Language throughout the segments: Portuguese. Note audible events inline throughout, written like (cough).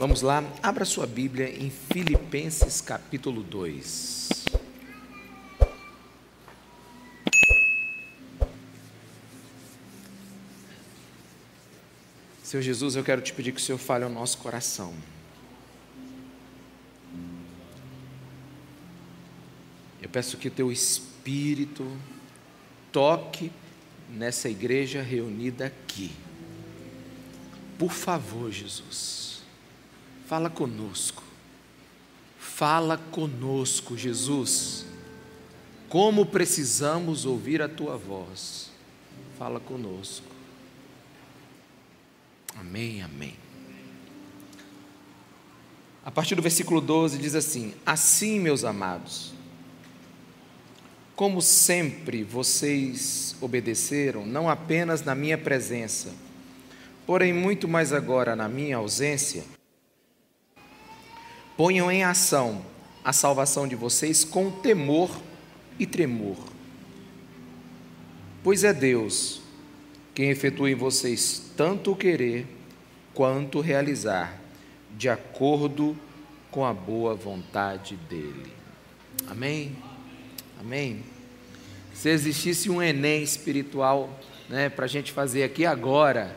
Vamos lá, abra sua Bíblia em Filipenses capítulo 2. Senhor Jesus, eu quero te pedir que o Senhor fale ao nosso coração. Eu peço que o teu Espírito toque nessa igreja reunida aqui. Por favor, Jesus, fala conosco. Fala conosco, Jesus. Como precisamos ouvir a tua voz. Fala conosco. Amém, amém. A partir do versículo 12 diz assim: Assim, meus amados, como sempre vocês obedeceram, não apenas na minha presença, porém muito mais agora na minha ausência, ponham em ação a salvação de vocês com temor e tremor. Pois é Deus quem efetua em vocês tanto o querer quanto o realizar, de acordo com a boa vontade dele. Amém? Amém? Se existisse um Enem espiritual né, para a gente fazer aqui agora,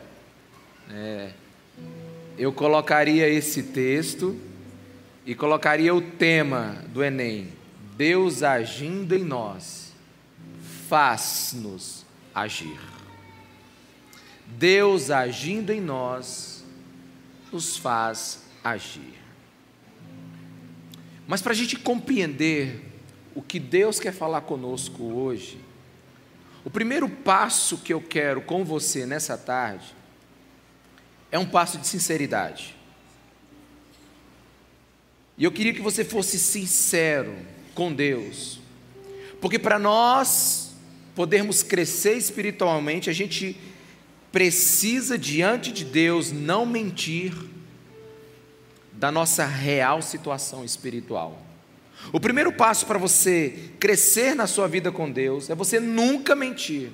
é, eu colocaria esse texto e colocaria o tema do Enem: Deus agindo em nós, faz-nos agir. Deus agindo em nós, nos faz agir. Mas para a gente compreender o que Deus quer falar conosco hoje, o primeiro passo que eu quero com você nessa tarde é um passo de sinceridade. E eu queria que você fosse sincero com Deus, porque para nós podermos crescer espiritualmente, a gente precisa diante de Deus não mentir da nossa real situação espiritual. O primeiro passo para você crescer na sua vida com Deus é você nunca mentir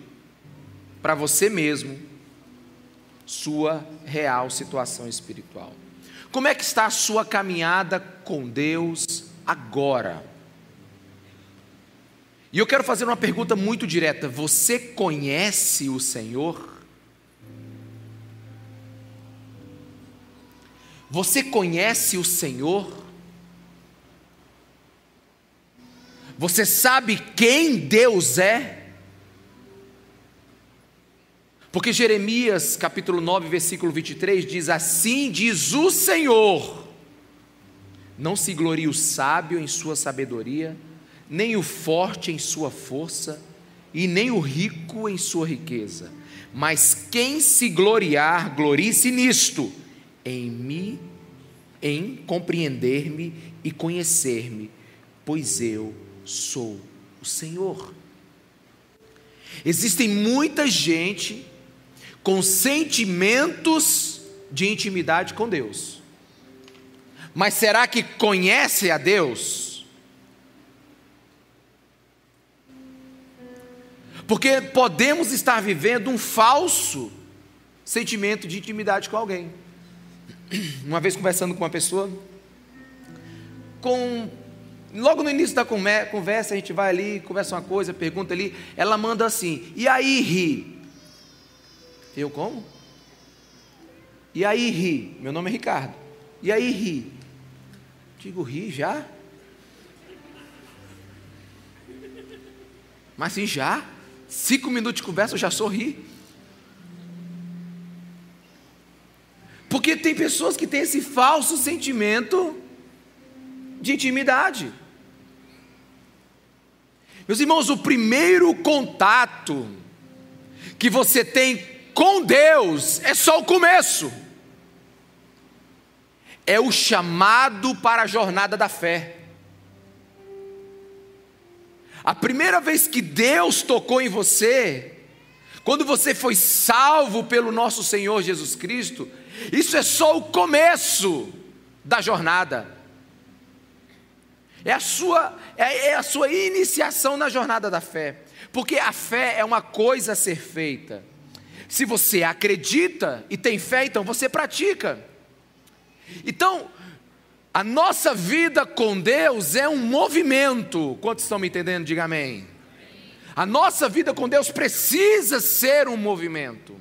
para você mesmo sua real situação espiritual. Como é que está a sua caminhada com Deus agora? E eu quero fazer uma pergunta muito direta: você conhece o Senhor? Você conhece o Senhor? Você sabe quem Deus é? Porque Jeremias, capítulo 9, versículo 23 diz: Assim diz o Senhor: Não se glorie o sábio em sua sabedoria, nem o forte em sua força, e nem o rico em sua riqueza. Mas quem se gloriar, glorie-se nisto, em mim, em compreender-me e conhecer-me, pois eu sou o Senhor. Existem muita gente com sentimentos de intimidade com Deus, mas será que conhece a Deus? Porque podemos estar vivendo um falso sentimento de intimidade com alguém. Uma vez conversando com uma pessoa, com Logo no início da conversa, a gente vai ali, conversa uma coisa, pergunta ali, ela manda assim: e aí, ri? Eu como? E aí, ri? Meu nome é Ricardo. E aí, ri? Digo, ri já? Mas sim, já? Cinco minutos de conversa eu já sorri. Porque tem pessoas que têm esse falso sentimento de intimidade. Meus irmãos, o primeiro contato que você tem com Deus é só o começo. É o chamado para a jornada da fé. A primeira vez que Deus tocou em você, quando você foi salvo pelo nosso Senhor Jesus Cristo, isso é só o começo da jornada. É a sua, é, é a sua iniciação na jornada da fé. Porque a fé é uma coisa a ser feita. Se você acredita e tem fé, então você pratica. Então, a nossa vida com Deus é um movimento. Quantos estão me entendendo? Diga amém. A nossa vida com Deus precisa ser um movimento.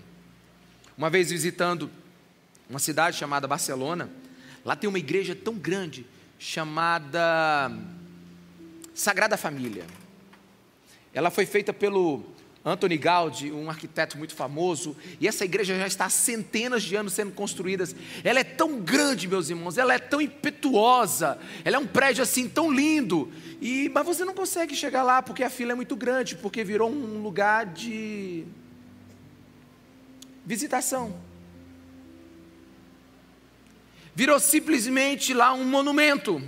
Uma vez visitando uma cidade chamada Barcelona, lá tem uma igreja tão grande chamada Sagrada Família. Ela foi feita pelo Anthony Gaudi, um arquiteto muito famoso, e essa igreja já está há centenas de anos sendo construída. Ela é tão grande, meus irmãos, ela é tão impetuosa, ela é um prédio assim tão lindo, e mas você não consegue chegar lá porque a fila é muito grande, porque virou um lugar de visitação. Virou simplesmente lá um monumento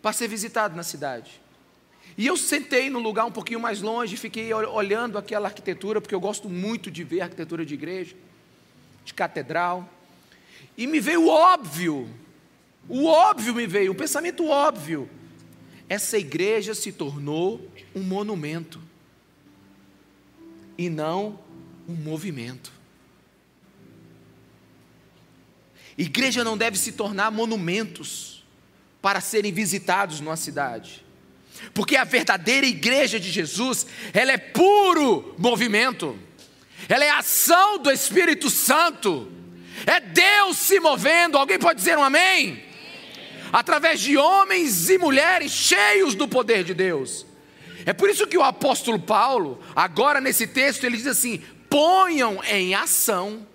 para ser visitado na cidade. E eu sentei no lugar um pouquinho mais longe, fiquei olhando aquela arquitetura, porque eu gosto muito de ver arquitetura de igreja, de catedral. E me veio o óbvio, o óbvio me veio, o pensamento óbvio. Essa igreja se tornou um monumento e não um movimento. Igreja não deve se tornar monumentos para serem visitados numa cidade. Porque a verdadeira igreja de Jesus, ela é puro movimento. Ela é ação do Espírito Santo. É Deus se movendo. Alguém pode dizer um amém? Através de homens e mulheres cheios do poder de Deus. É por isso que o apóstolo Paulo, agora nesse texto, ele diz assim: ponham em ação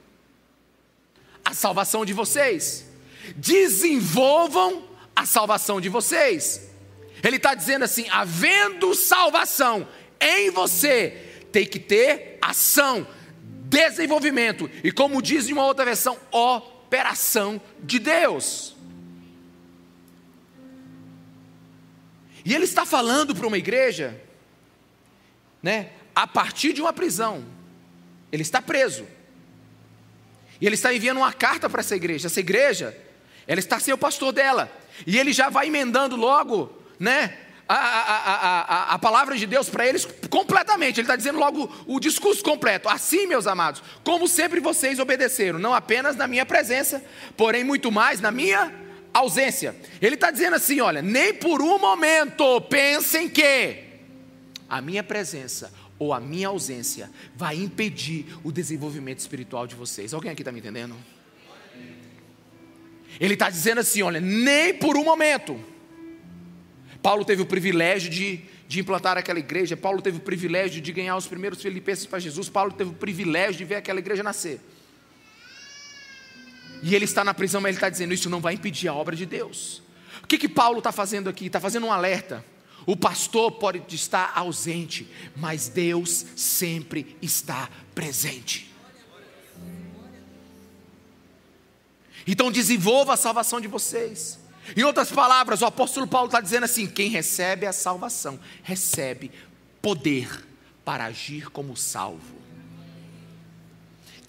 a salvação de vocês, desenvolvam a salvação de vocês. Ele está dizendo assim: havendo salvação em você, tem que ter ação, desenvolvimento, e como diz em uma outra versão, operação de Deus. E ele está falando para uma igreja, né, a partir de uma prisão. Ele está preso. E ele está enviando uma carta para essa igreja. Essa igreja, ela está sem o pastor dela. E ele já vai emendando logo né, a, a, a, a, palavra de Deus para eles completamente. Ele está dizendo logo o discurso completo. Assim, meus amados, como sempre vocês obedeceram, não apenas na minha presença, porém muito mais na minha ausência. Ele está dizendo assim: olha, nem por um momento pensem que a minha presença ou a minha ausência vai impedir o desenvolvimento espiritual de vocês. Alguém aqui está me entendendo? Ele está dizendo assim: olha, nem por um momento Paulo teve o privilégio de, de implantar aquela igreja, Paulo teve o privilégio de ganhar os primeiros filipenses para Jesus, Paulo teve o privilégio de ver aquela igreja nascer. E ele está na prisão, mas ele está dizendo: Isso não vai impedir a obra de Deus. O que, que Paulo está fazendo aqui? Está fazendo um alerta. O pastor pode estar ausente, mas Deus sempre está presente. Então desenvolva a salvação de vocês. Em outras palavras, o apóstolo Paulo está dizendo assim: quem recebe a salvação, recebe poder para agir como salvo.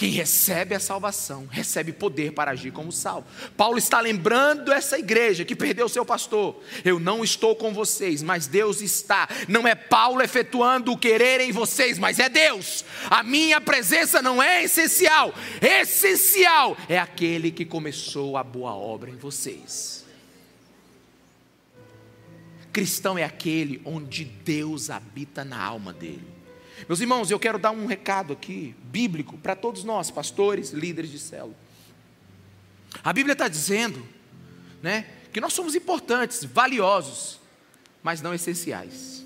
Quem recebe a salvação, recebe poder para agir como salvo. Paulo está lembrando essa igreja que perdeu seu pastor. Eu não estou com vocês, mas Deus está. Não é Paulo efetuando o querer em vocês, mas é Deus. A minha presença não é essencial. Essencial é aquele que começou a boa obra em vocês. Cristão é aquele onde Deus habita na alma dele. Meus irmãos, eu quero dar um recado aqui, bíblico, para todos nós, pastores, líderes de célula. A Bíblia está dizendo, né, que nós somos importantes, valiosos, mas não essenciais.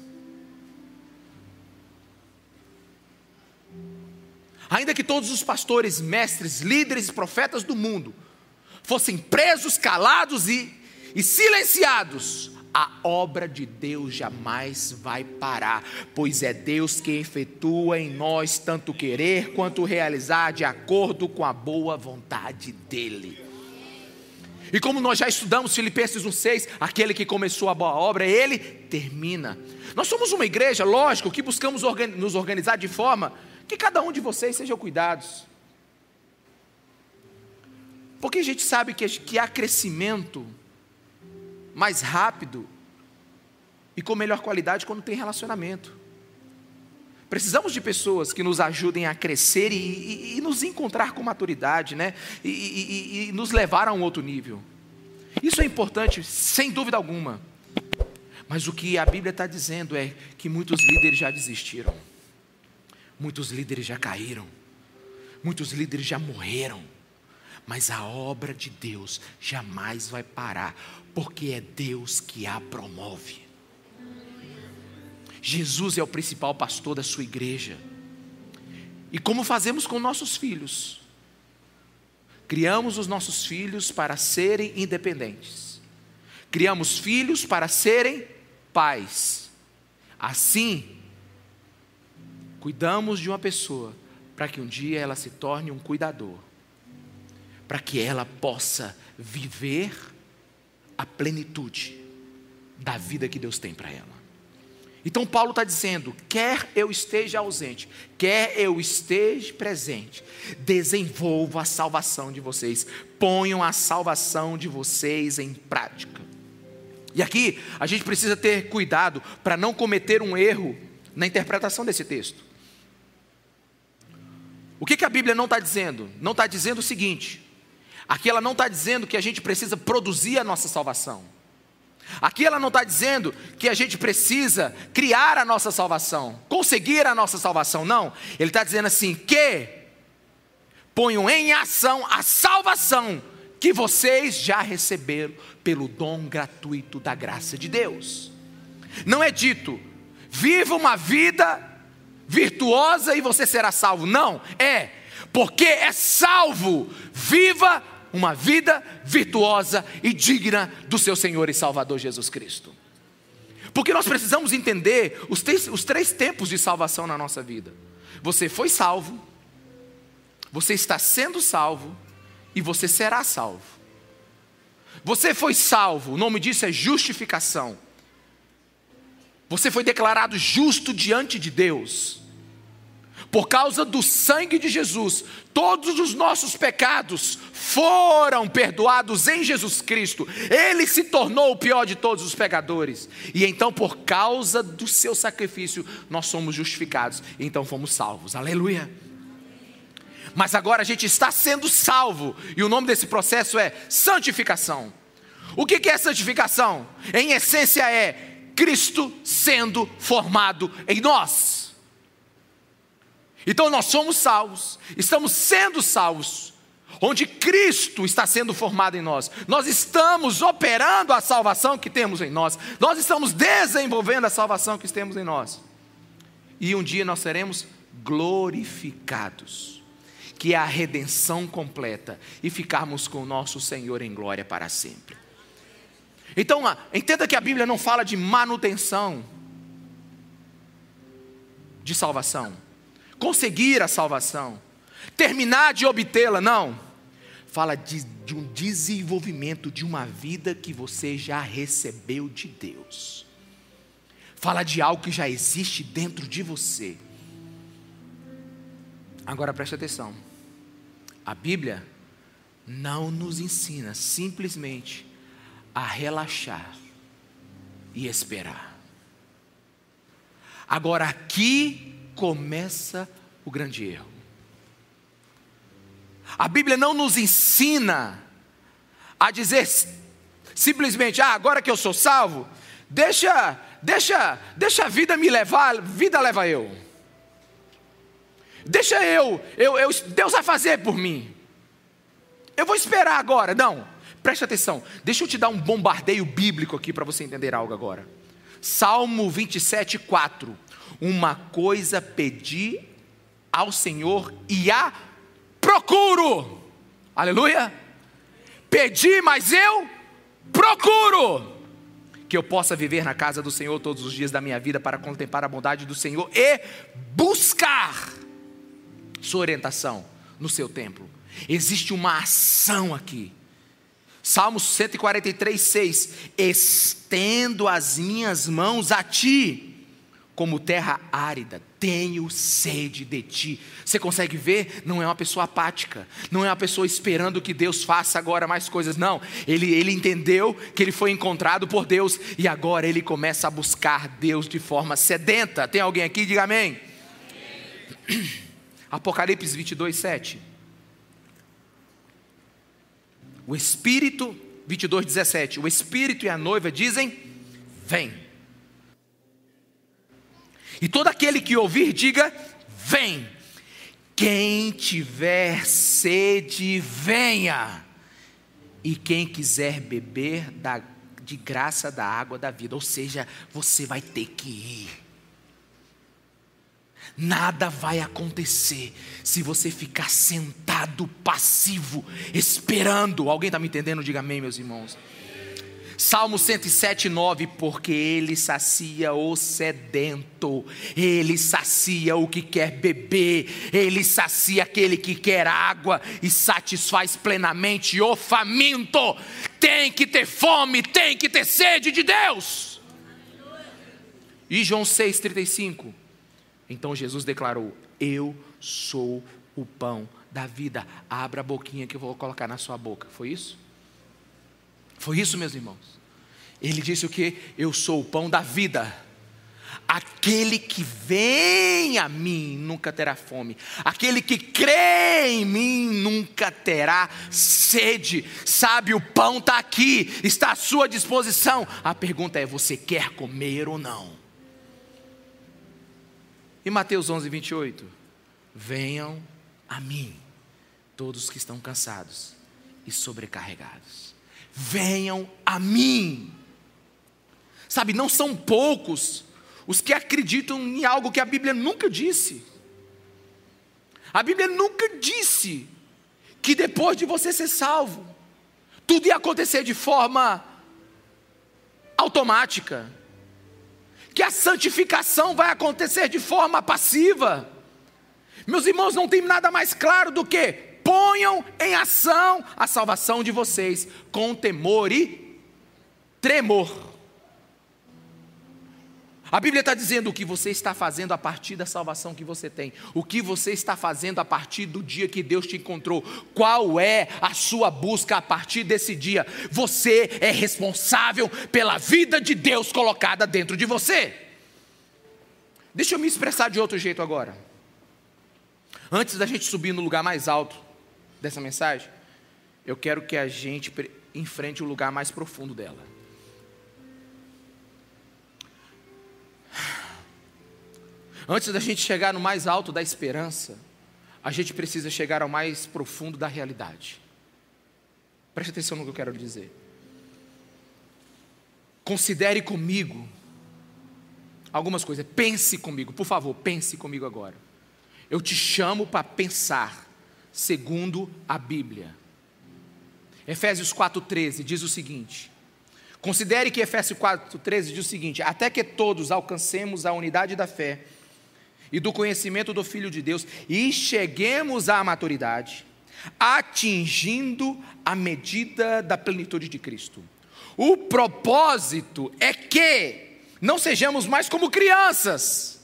Ainda que todos os pastores, mestres, líderes e profetas do mundo fossem presos, calados e, e silenciados, a obra de Deus jamais vai parar, pois é Deus que efetua em nós tanto querer quanto realizar de acordo com a boa vontade dEle. E como nós já estudamos Filipenses 1,6, aquele que começou a boa obra, ele termina. Nós somos uma igreja, lógico, que buscamos nos organizar de forma que cada um de vocês sejam cuidados. Porque a gente sabe que, que há crescimento mais rápido e com melhor qualidade quando tem relacionamento. Precisamos de pessoas que nos ajudem a crescer e, e, e nos encontrar com maturidade, né? E, e nos levar a um outro nível. Isso é importante, sem dúvida alguma. Mas o que a Bíblia está dizendo é que muitos líderes já desistiram, muitos líderes já caíram, muitos líderes já morreram. Mas a obra de Deus jamais vai parar, porque é Deus que a promove. Jesus é o principal pastor da sua igreja. E como fazemos com nossos filhos? Criamos os nossos filhos para serem independentes. Criamos filhos para serem pais. Assim, cuidamos de uma pessoa para que um dia ela se torne um cuidador, para que ela possa viver a plenitude da vida que Deus tem para ela. Então Paulo está dizendo: quer eu esteja ausente, quer eu esteja presente, desenvolva a salvação de vocês, ponham a salvação de vocês em prática. E aqui a gente precisa ter cuidado para não cometer um erro na interpretação desse texto. O que, que a Bíblia não está dizendo? Não está dizendo o seguinte: aqui ela não está dizendo que a gente precisa produzir a nossa salvação. Aqui ela não está dizendo que a gente precisa criar a nossa salvação, conseguir a nossa salvação, não. Ele está dizendo assim: que ponham em ação a salvação que vocês já receberam pelo dom gratuito da graça de Deus. Não é dito, viva uma vida virtuosa e você será salvo. Não, é, porque é salvo, viva uma vida virtuosa e digna do seu Senhor e Salvador Jesus Cristo. Porque nós precisamos entender os três, os três tempos de salvação na nossa vida. Você foi salvo, você está sendo salvo e você será salvo. Você foi salvo, o nome disso é justificação. Você foi declarado justo diante de Deus. Por causa do sangue de Jesus, todos os nossos pecados foram perdoados em Jesus Cristo. Ele se tornou o pior de todos os pecadores. E então, por causa do seu sacrifício, nós somos justificados. Então fomos salvos. Aleluia mas agora a gente está sendo salvo, e o nome desse processo é santificação. O que é santificação? Em essência, é Cristo sendo formado em nós. Então nós somos salvos, estamos sendo salvos, onde Cristo está sendo formado em nós. Nós estamos operando a salvação que temos em nós, nós estamos desenvolvendo a salvação que temos em nós. E um dia nós seremos glorificados que é a redenção completa e ficarmos com o nosso Senhor em glória para sempre. Então, entenda que a Bíblia não fala de manutenção de salvação, conseguir a salvação, terminar de obtê-la, não. Fala de, de um desenvolvimento de uma vida que você já recebeu de Deus. Fala de algo que já existe dentro de você. Agora preste atenção. A Bíblia não nos ensina simplesmente a relaxar e esperar. Agora aqui começa o grande erro. A Bíblia não nos ensina a dizer simplesmente, ah, agora que eu sou salvo, deixa, deixa, deixa a vida me levar, vida leva eu. Deixa eu, eu, eu, Deus vai fazer por mim. Eu vou esperar agora. Não, preste atenção. Deixa eu te dar um bombardeio bíblico aqui para você entender algo agora. Salmo 27, 4. Uma coisa pedi ao Senhor e a procuro. Aleluia. Pedi, mas eu procuro que eu possa viver na casa do Senhor todos os dias da minha vida para contemplar a bondade do Senhor e buscar sua orientação no seu templo. Existe uma ação aqui. Salmos 143, 6: Estendo as minhas mãos a ti, como terra árida, tenho sede de ti. Você consegue ver? Não é uma pessoa apática, não é uma pessoa esperando que Deus faça agora mais coisas, não. Ele, ele entendeu que ele foi encontrado por Deus e agora ele começa a buscar Deus de forma sedenta. Tem alguém aqui? Diga amém. (clears throat) Apocalipse 22, 7. O Espírito, 22, 17. O Espírito e a noiva dizem: Vem. E todo aquele que ouvir, diga: Vem. Quem tiver sede, venha. E quem quiser beber da, de graça da água da vida, ou seja, você vai ter que ir. Nada vai acontecer se você ficar sentado, passivo, esperando. Alguém está me entendendo? Diga amém, meus irmãos. Salmo 107, 9: Porque Ele sacia o sedento, Ele sacia o que quer beber, Ele sacia aquele que quer água e satisfaz plenamente o faminto. Tem que ter fome, tem que ter sede de Deus. E João 6,35 então Jesus declarou: Eu sou o pão da vida. Abra a boquinha que eu vou colocar na sua boca. Foi isso? Foi isso, meus irmãos. Ele disse o que? Eu sou o pão da vida. Aquele que vem a mim nunca terá fome. Aquele que crê em mim nunca terá sede. Sabe, o pão está aqui, está à sua disposição. A pergunta é: você quer comer ou não? E Mateus 11, 28? Venham a mim, todos que estão cansados e sobrecarregados. Venham a mim. Sabe, não são poucos os que acreditam em algo que a Bíblia nunca disse. A Bíblia nunca disse que depois de você ser salvo, tudo ia acontecer de forma automática que a santificação vai acontecer de forma passiva. Meus irmãos, não tem nada mais claro do que ponham em ação a salvação de vocês com temor e tremor. A Bíblia está dizendo o que você está fazendo a partir da salvação que você tem, o que você está fazendo a partir do dia que Deus te encontrou, qual é a sua busca a partir desse dia. Você é responsável pela vida de Deus colocada dentro de você. Deixa eu me expressar de outro jeito agora. Antes da gente subir no lugar mais alto dessa mensagem, eu quero que a gente enfrente o lugar mais profundo dela. Antes da gente chegar no mais alto da esperança, a gente precisa chegar ao mais profundo da realidade. Preste atenção no que eu quero dizer. Considere comigo algumas coisas. Pense comigo, por favor, pense comigo agora. Eu te chamo para pensar segundo a Bíblia. Efésios 4,13 diz o seguinte: Considere que Efésios 4,13 diz o seguinte: Até que todos alcancemos a unidade da fé e do conhecimento do Filho de Deus e cheguemos à maturidade, atingindo a medida da plenitude de Cristo. O propósito é que não sejamos mais como crianças,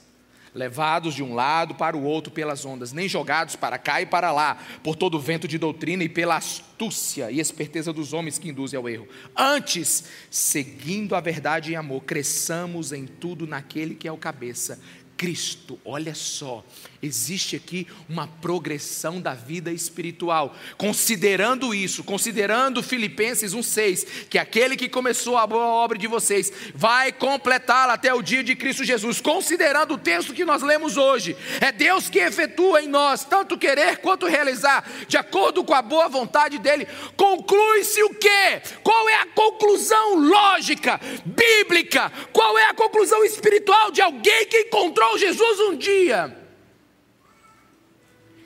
levados de um lado para o outro pelas ondas, nem jogados para cá e para lá, por todo o vento de doutrina e pela astúcia e esperteza dos homens que induzem ao erro. Antes, seguindo a verdade em amor, cresçamos em tudo naquele que é o cabeça, Cristo. Olha só, existe aqui uma progressão da vida espiritual. Considerando isso, considerando Filipenses 1:6, que aquele que começou a boa obra de vocês vai completá-la até o dia de Cristo Jesus. Considerando o texto que nós lemos hoje, é Deus que efetua em nós tanto querer quanto realizar, de acordo com a boa vontade dele. Conclui-se o quê? Qual é a conclusão lógica, bíblica? Qual é a conclusão espiritual de alguém que encontrou Jesus um dia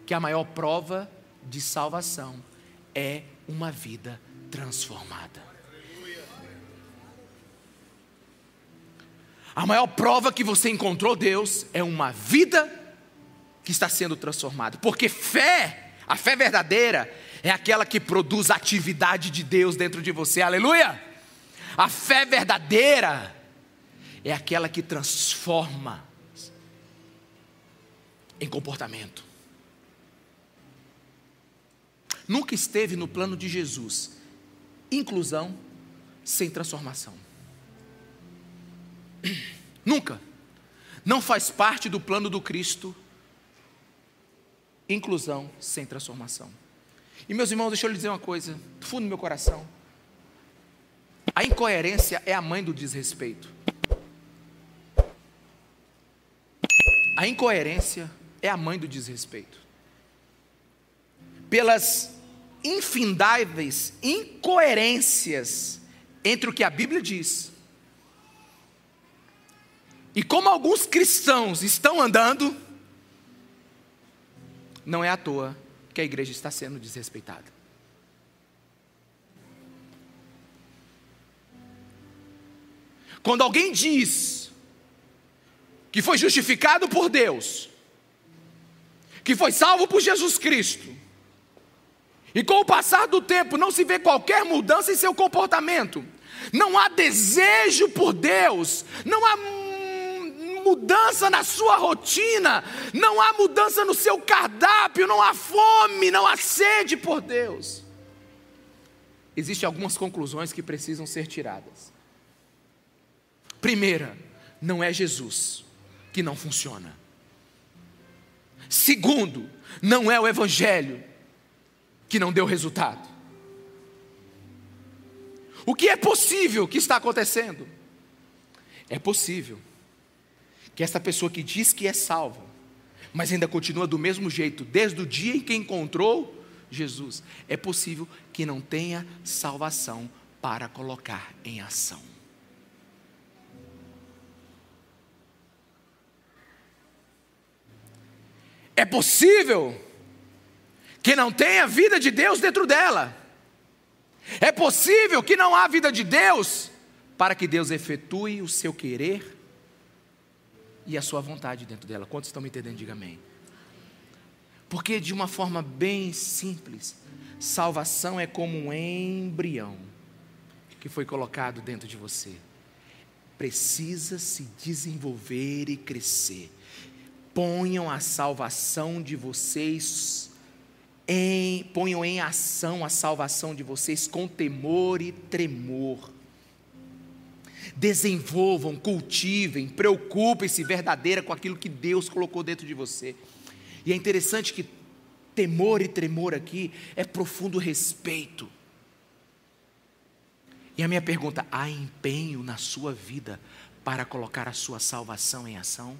que a maior prova de salvação é uma vida transformada. A maior prova que você encontrou Deus é uma vida que está sendo transformada. Porque fé, a fé verdadeira, é aquela que produz a atividade de Deus dentro de você. Aleluia! A fé verdadeira é aquela que transforma em comportamento. Nunca esteve no plano de Jesus inclusão sem transformação. (clears throat) Nunca. Não faz parte do plano do Cristo inclusão sem transformação. E meus irmãos, deixa eu lhe dizer uma coisa, do fundo do meu coração. A incoerência é a mãe do desrespeito. A incoerência é a mãe do desrespeito. Pelas infindáveis incoerências entre o que a Bíblia diz e como alguns cristãos estão andando, não é à toa que a igreja está sendo desrespeitada. Quando alguém diz que foi justificado por Deus, que foi salvo por Jesus Cristo, e com o passar do tempo não se vê qualquer mudança em seu comportamento, não há desejo por Deus, não há mudança na sua rotina, não há mudança no seu cardápio, não há fome, não há sede por Deus. Existem algumas conclusões que precisam ser tiradas. Primeira, não é Jesus que não funciona. Segundo, não é o Evangelho que não deu resultado. O que é possível que está acontecendo? É possível que essa pessoa que diz que é salva, mas ainda continua do mesmo jeito, desde o dia em que encontrou Jesus, é possível que não tenha salvação para colocar em ação. É possível que não tenha vida de Deus dentro dela. É possível que não há vida de Deus para que Deus efetue o seu querer e a sua vontade dentro dela. Quantos estão me entendendo? Diga amém. Porque de uma forma bem simples, salvação é como um embrião que foi colocado dentro de você. Precisa se desenvolver e crescer. Ponham a salvação de vocês em, ponham em ação a salvação de vocês com temor e tremor desenvolvam, cultivem, preocupem-se verdadeira com aquilo que Deus colocou dentro de você. E é interessante que temor e tremor aqui é profundo respeito. E a minha pergunta: há empenho na sua vida para colocar a sua salvação em ação?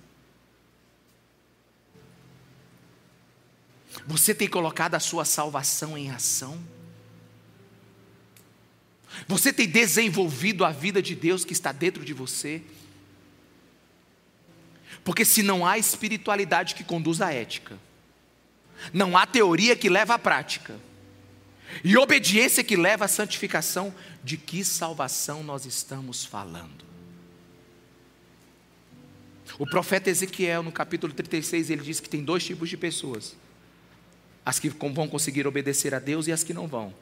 Você tem colocado a sua salvação em ação? Você tem desenvolvido a vida de Deus que está dentro de você? Porque se não há espiritualidade que conduz à ética, não há teoria que leva à prática, e obediência que leva à santificação, de que salvação nós estamos falando? O profeta Ezequiel, no capítulo 36, ele diz que tem dois tipos de pessoas: as que vão conseguir obedecer a Deus e as que não vão.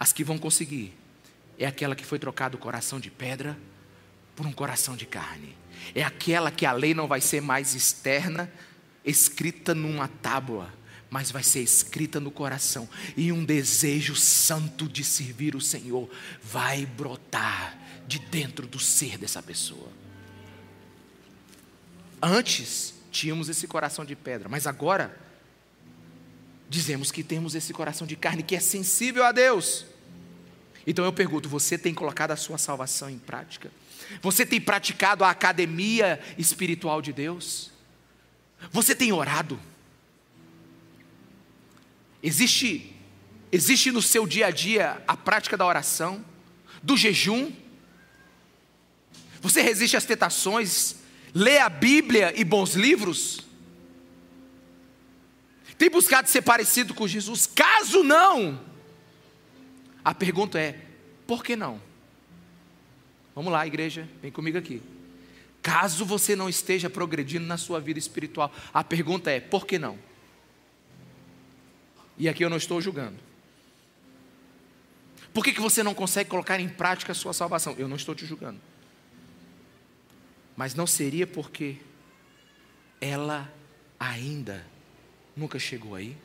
As que vão conseguir é aquela que foi trocado o coração de pedra por um coração de carne. É aquela que a lei não vai ser mais externa, escrita numa tábua, mas vai ser escrita no coração. E um desejo santo de servir o Senhor vai brotar de dentro do ser dessa pessoa. Antes tínhamos esse coração de pedra, mas agora dizemos que temos esse coração de carne que é sensível a Deus. Então eu pergunto: você tem colocado a sua salvação em prática? Você tem praticado a academia espiritual de Deus? Você tem orado? Existe existe no seu dia a dia a prática da oração, do jejum? Você resiste às tentações? Lê a Bíblia e bons livros? Tem buscado ser parecido com Jesus? Caso não, a pergunta é: por que não? Vamos lá, igreja, vem comigo aqui. Caso você não esteja progredindo na sua vida espiritual, a pergunta é: por que não? E aqui eu não estou julgando. Por que, que você não consegue colocar em prática a sua salvação? Eu não estou te julgando. Mas não seria porque ela ainda nunca chegou aí?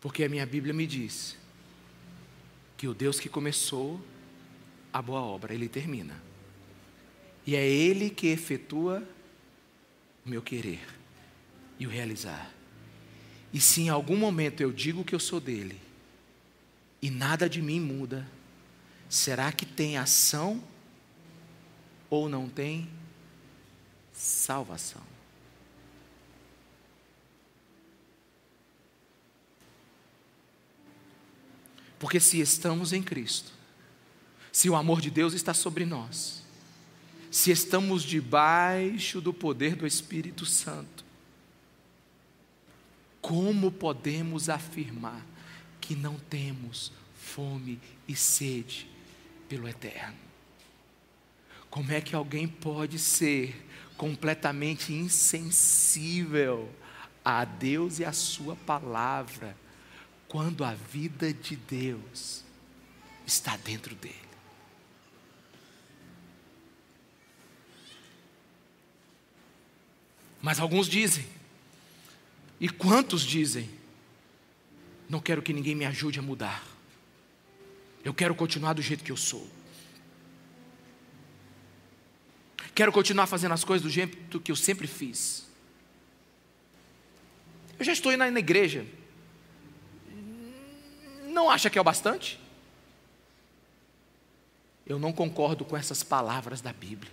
Porque a minha Bíblia me diz que o Deus que começou a boa obra, ele termina. E é ele que efetua o meu querer e o realizar. E se em algum momento eu digo que eu sou dele e nada de mim muda, será que tem ação ou não tem salvação? Porque se estamos em Cristo, se o amor de Deus está sobre nós, se estamos debaixo do poder do Espírito Santo, como podemos afirmar que não temos fome e sede pelo eterno? Como é que alguém pode ser completamente insensível a Deus e a Sua palavra? quando a vida de Deus está dentro dele. Mas alguns dizem, e quantos dizem, não quero que ninguém me ajude a mudar, eu quero continuar do jeito que eu sou. Quero continuar fazendo as coisas do jeito que eu sempre fiz. Eu já estou indo na igreja não acha que é o bastante? Eu não concordo com essas palavras da Bíblia.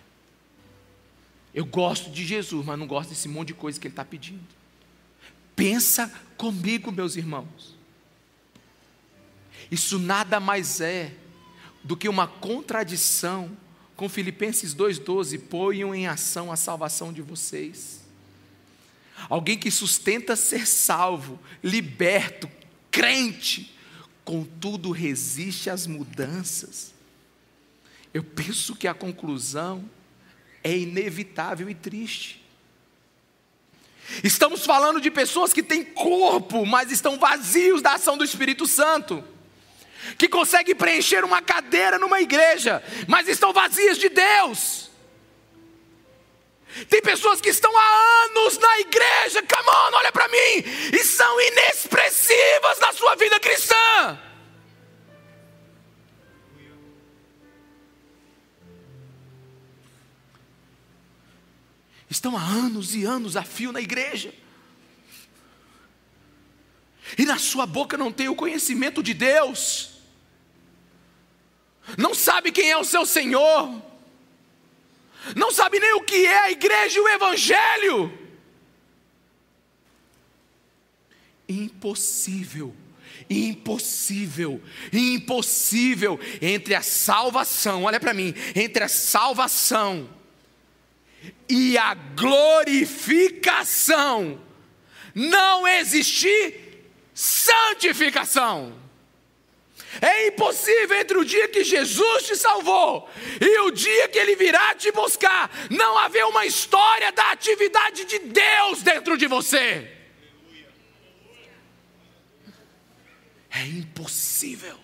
Eu gosto de Jesus, mas não gosto desse monte de coisa que ele está pedindo. Pensa comigo, meus irmãos. Isso nada mais é do que uma contradição com Filipenses 2,12: ponham em ação a salvação de vocês. Alguém que sustenta ser salvo, liberto, crente, contudo resiste às mudanças. Eu penso que a conclusão é inevitável e triste. Estamos falando de pessoas que têm corpo, mas estão vazios da ação do Espírito Santo. Que conseguem preencher uma cadeira numa igreja, mas estão vazias de Deus. Tem pessoas que estão há anos na igreja, come on, olha para mim, e são inexpressivas na sua vida cristã. Estão há anos e anos a fio na igreja. E na sua boca não tem o conhecimento de Deus. Não sabe quem é o seu Senhor não sabe nem o que é a igreja e o evangelho. Impossível, impossível, impossível entre a salvação, olha para mim, entre a salvação e a glorificação, não existir santificação. É impossível entre o dia que Jesus te salvou e o dia que Ele virá te buscar, não haver uma história da atividade de Deus dentro de você. É impossível.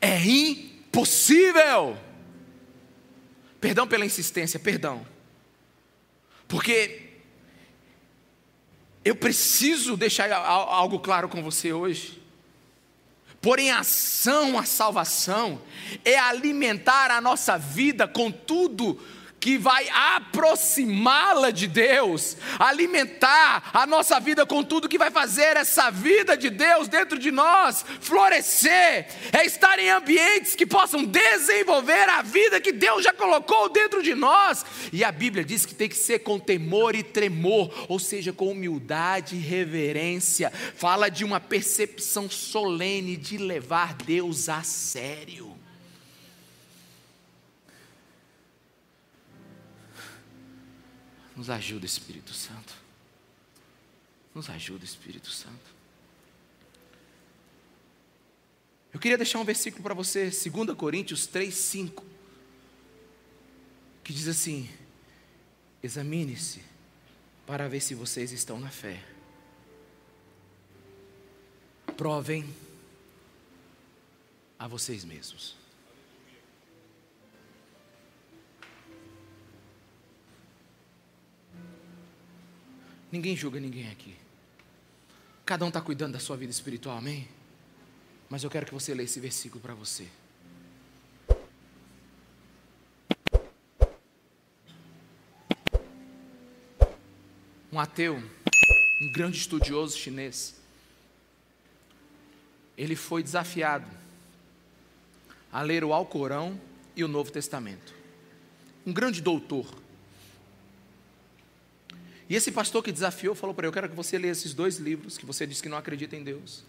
É impossível. Perdão pela insistência, perdão. Porque eu preciso deixar algo claro com você hoje. Por em ação a salvação é alimentar a nossa vida com tudo que vai aproximá-la de Deus, alimentar a nossa vida com tudo que vai fazer essa vida de Deus dentro de nós florescer, é estar em ambientes que possam desenvolver a vida que Deus já colocou dentro de nós. E a Bíblia diz que tem que ser com temor e tremor, ou seja, com humildade e reverência. Fala de uma percepção solene de levar Deus a sério. Nos ajuda, Espírito Santo. Nos ajuda, Espírito Santo. Eu queria deixar um versículo para você, 2 Coríntios 3, 5, que diz assim: Examine-se para ver se vocês estão na fé. Provem a vocês mesmos. Ninguém julga ninguém aqui. Cada um está cuidando da sua vida espiritual, amém? Mas eu quero que você leia esse versículo para você. Um ateu, um grande estudioso chinês, ele foi desafiado a ler o Alcorão e o Novo Testamento. Um grande doutor. E esse pastor que desafiou falou para ele: Eu quero que você leia esses dois livros, que você diz que não acredita em Deus.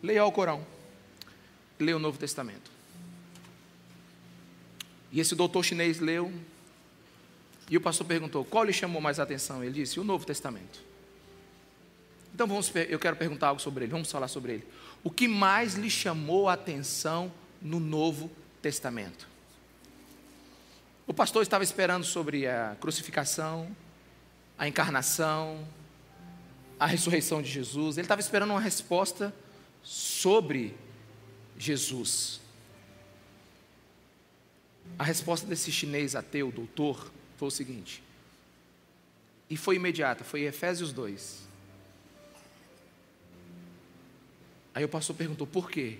Leia o Alcorão, leia o Novo Testamento. E esse doutor chinês leu, e o pastor perguntou: Qual lhe chamou mais atenção? Ele disse: O Novo Testamento. Então vamos, eu quero perguntar algo sobre ele, vamos falar sobre ele. O que mais lhe chamou a atenção no Novo Testamento? O pastor estava esperando sobre a crucificação, a encarnação, a ressurreição de Jesus. Ele estava esperando uma resposta sobre Jesus. A resposta desse chinês ateu, doutor, foi o seguinte. E foi imediata, foi Efésios 2. Aí o pastor perguntou: por quê?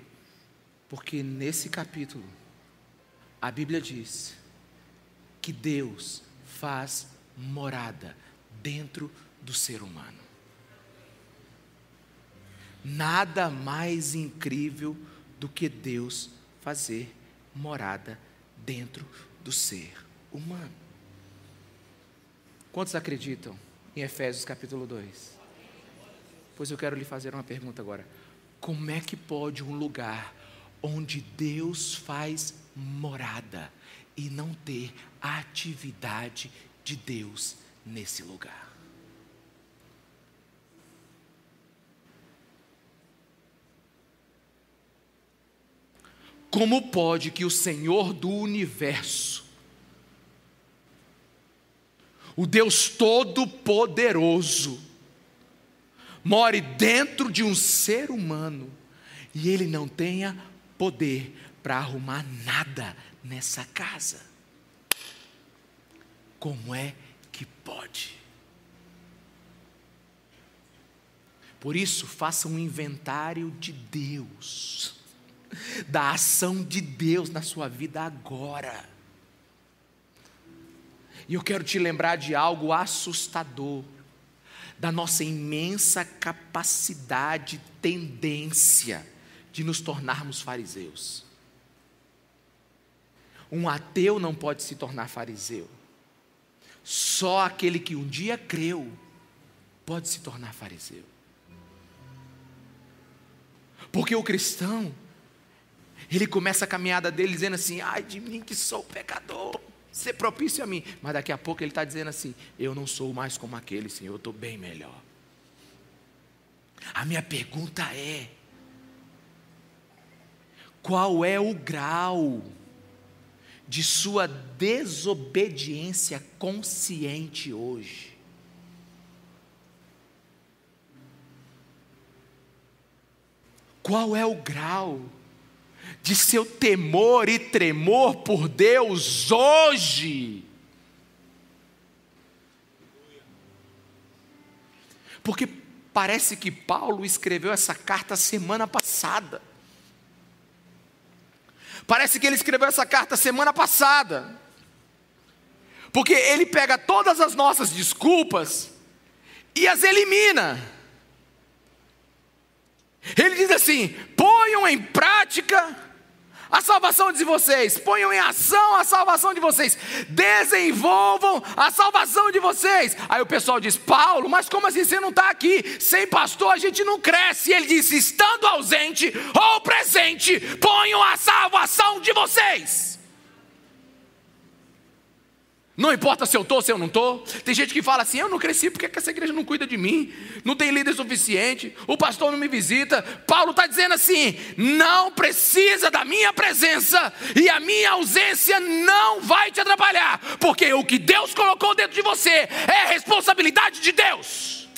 Porque nesse capítulo, a Bíblia diz que Deus faz morada dentro do ser humano. Nada mais incrível do que Deus fazer morada dentro do ser humano. Quantos acreditam em Efésios capítulo 2? Pois eu quero lhe fazer uma pergunta agora. Como é que pode um lugar onde Deus faz morada e não ter a atividade de Deus nesse lugar. Como pode que o Senhor do universo, o Deus Todo-Poderoso, more dentro de um ser humano e ele não tenha poder para arrumar nada nessa casa. Como é que pode? Por isso, faça um inventário de Deus, da ação de Deus na sua vida agora. E eu quero te lembrar de algo assustador, da nossa imensa capacidade, tendência de nos tornarmos fariseus. Um ateu não pode se tornar fariseu. Só aquele que um dia creu pode se tornar fariseu. Porque o cristão, ele começa a caminhada dele dizendo assim: ai de mim que sou pecador, ser propício a mim. Mas daqui a pouco ele está dizendo assim: eu não sou mais como aquele, Senhor, eu estou bem melhor. A minha pergunta é: qual é o grau de sua desobediência consciente hoje. Qual é o grau de seu temor e tremor por Deus hoje? Porque parece que Paulo escreveu essa carta semana passada. Parece que ele escreveu essa carta semana passada. Porque ele pega todas as nossas desculpas e as elimina. Ele diz assim: ponham em prática a salvação de vocês, ponham em ação a salvação de vocês, desenvolvam a salvação de vocês. Aí o pessoal diz: Paulo, mas como assim você não está aqui? Sem pastor a gente não cresce. E ele disse: estando ausente ou presente, ponham a salvação de vocês. Não importa se eu estou, se eu não estou. Tem gente que fala assim: eu não cresci, porque essa igreja não cuida de mim? Não tem líder suficiente, o pastor não me visita. Paulo está dizendo assim: não precisa da minha presença, e a minha ausência não vai te atrapalhar, porque o que Deus colocou dentro de você é responsabilidade de Deus.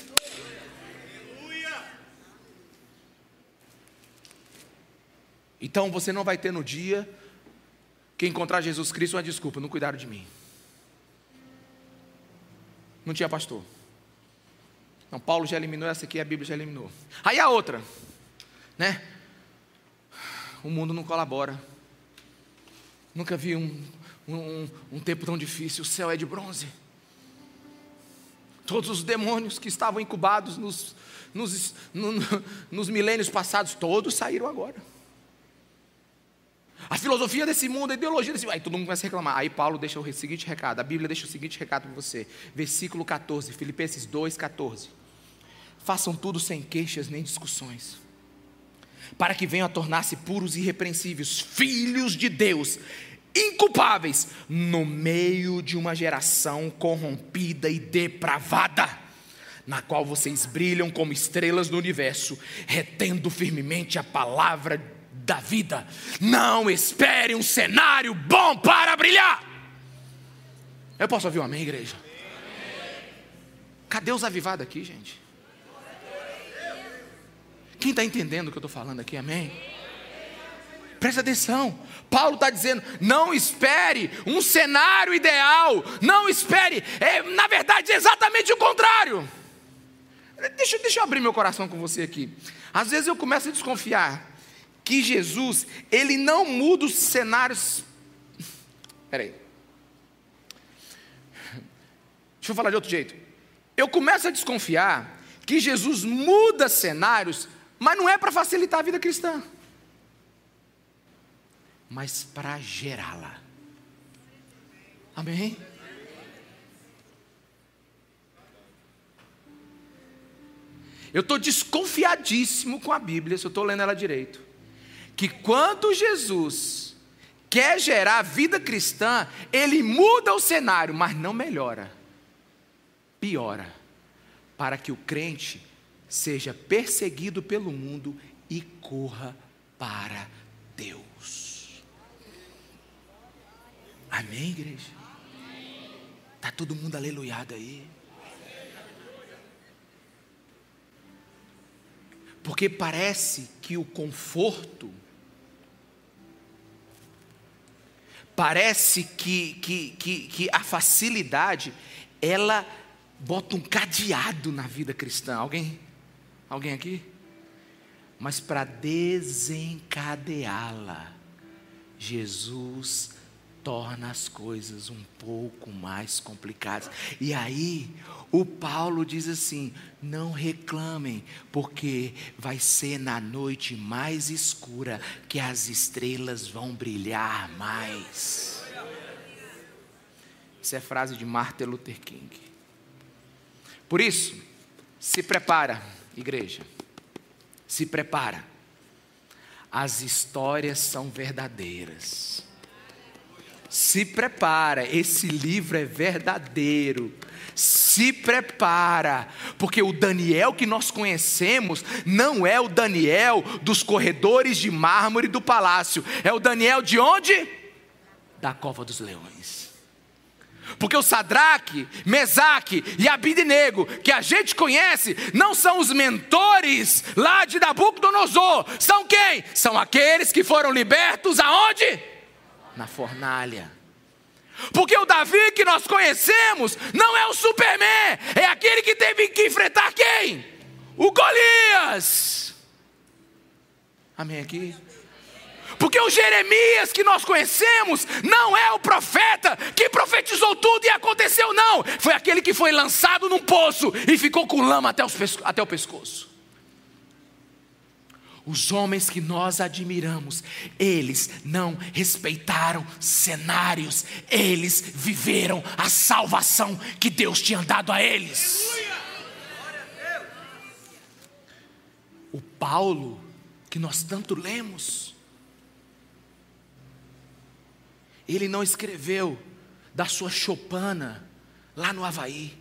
Então você não vai ter no dia que encontrar Jesus Cristo uma desculpa, não cuidaram de mim. Não tinha pastor. Não, Paulo já eliminou essa aqui, a Bíblia já eliminou. Aí a outra, né? O mundo não colabora. Nunca vi um, um, um tempo tão difícil. O céu é de bronze. Todos os demônios que estavam incubados nos, nos, no, nos milênios passados, todos saíram agora. A filosofia desse mundo, a ideologia desse mundo. Aí todo mundo começa a reclamar. Aí Paulo deixa o seguinte recado. A Bíblia deixa o seguinte recado para você. Versículo 14, Filipenses 2, 14. Façam tudo sem queixas nem discussões, para que venham a tornar-se puros e irrepreensíveis, filhos de Deus, inculpáveis, no meio de uma geração corrompida e depravada, na qual vocês brilham como estrelas no universo, retendo firmemente a palavra da vida. Não espere um cenário bom para brilhar. Eu posso ouvir um amém, igreja? Cadê os avivados aqui, gente? Quem está entendendo o que eu estou falando aqui, amém? Presta atenção. Paulo está dizendo: não espere um cenário ideal. Não espere. É, na verdade, é exatamente o contrário. Deixa, deixa eu abrir meu coração com você aqui. Às vezes eu começo a desconfiar que Jesus, ele não muda os cenários. Peraí. Deixa eu falar de outro jeito. Eu começo a desconfiar que Jesus muda cenários, mas não é para facilitar a vida cristã mas para gerá-la. Amém? Eu estou desconfiadíssimo com a Bíblia, se eu estou lendo ela direito. Que quando Jesus quer gerar vida cristã, ele muda o cenário, mas não melhora, piora, para que o crente seja perseguido pelo mundo e corra para Deus. Amém, igreja? Está todo mundo aleluiado aí. Porque parece que o conforto, parece que, que, que, que a facilidade, ela bota um cadeado na vida cristã. Alguém? Alguém aqui? Mas para desencadeá-la, Jesus torna as coisas um pouco mais complicadas. E aí, o Paulo diz assim: não reclamem, porque vai ser na noite mais escura que as estrelas vão brilhar mais. Isso é frase de Martin Luther King. Por isso, se prepara, igreja. Se prepara. As histórias são verdadeiras se prepara, esse livro é verdadeiro. Se prepara, porque o Daniel que nós conhecemos não é o Daniel dos corredores de mármore do palácio, é o Daniel de onde? Da cova dos leões. Porque o Sadraque, Mesaque e Abidinego, que a gente conhece, não são os mentores lá de Nabucodonosor. São quem? São aqueles que foram libertos aonde? Na fornalha. Porque o Davi que nós conhecemos não é o Superman, é aquele que teve que enfrentar quem? O Golias. Amém aqui? Porque o Jeremias que nós conhecemos não é o profeta que profetizou tudo e aconteceu, não. Foi aquele que foi lançado num poço e ficou com lama até, até o pescoço. Os homens que nós admiramos, eles não respeitaram cenários, eles viveram a salvação que Deus tinha dado a eles. O Paulo, que nós tanto lemos, ele não escreveu da sua chopana lá no Havaí,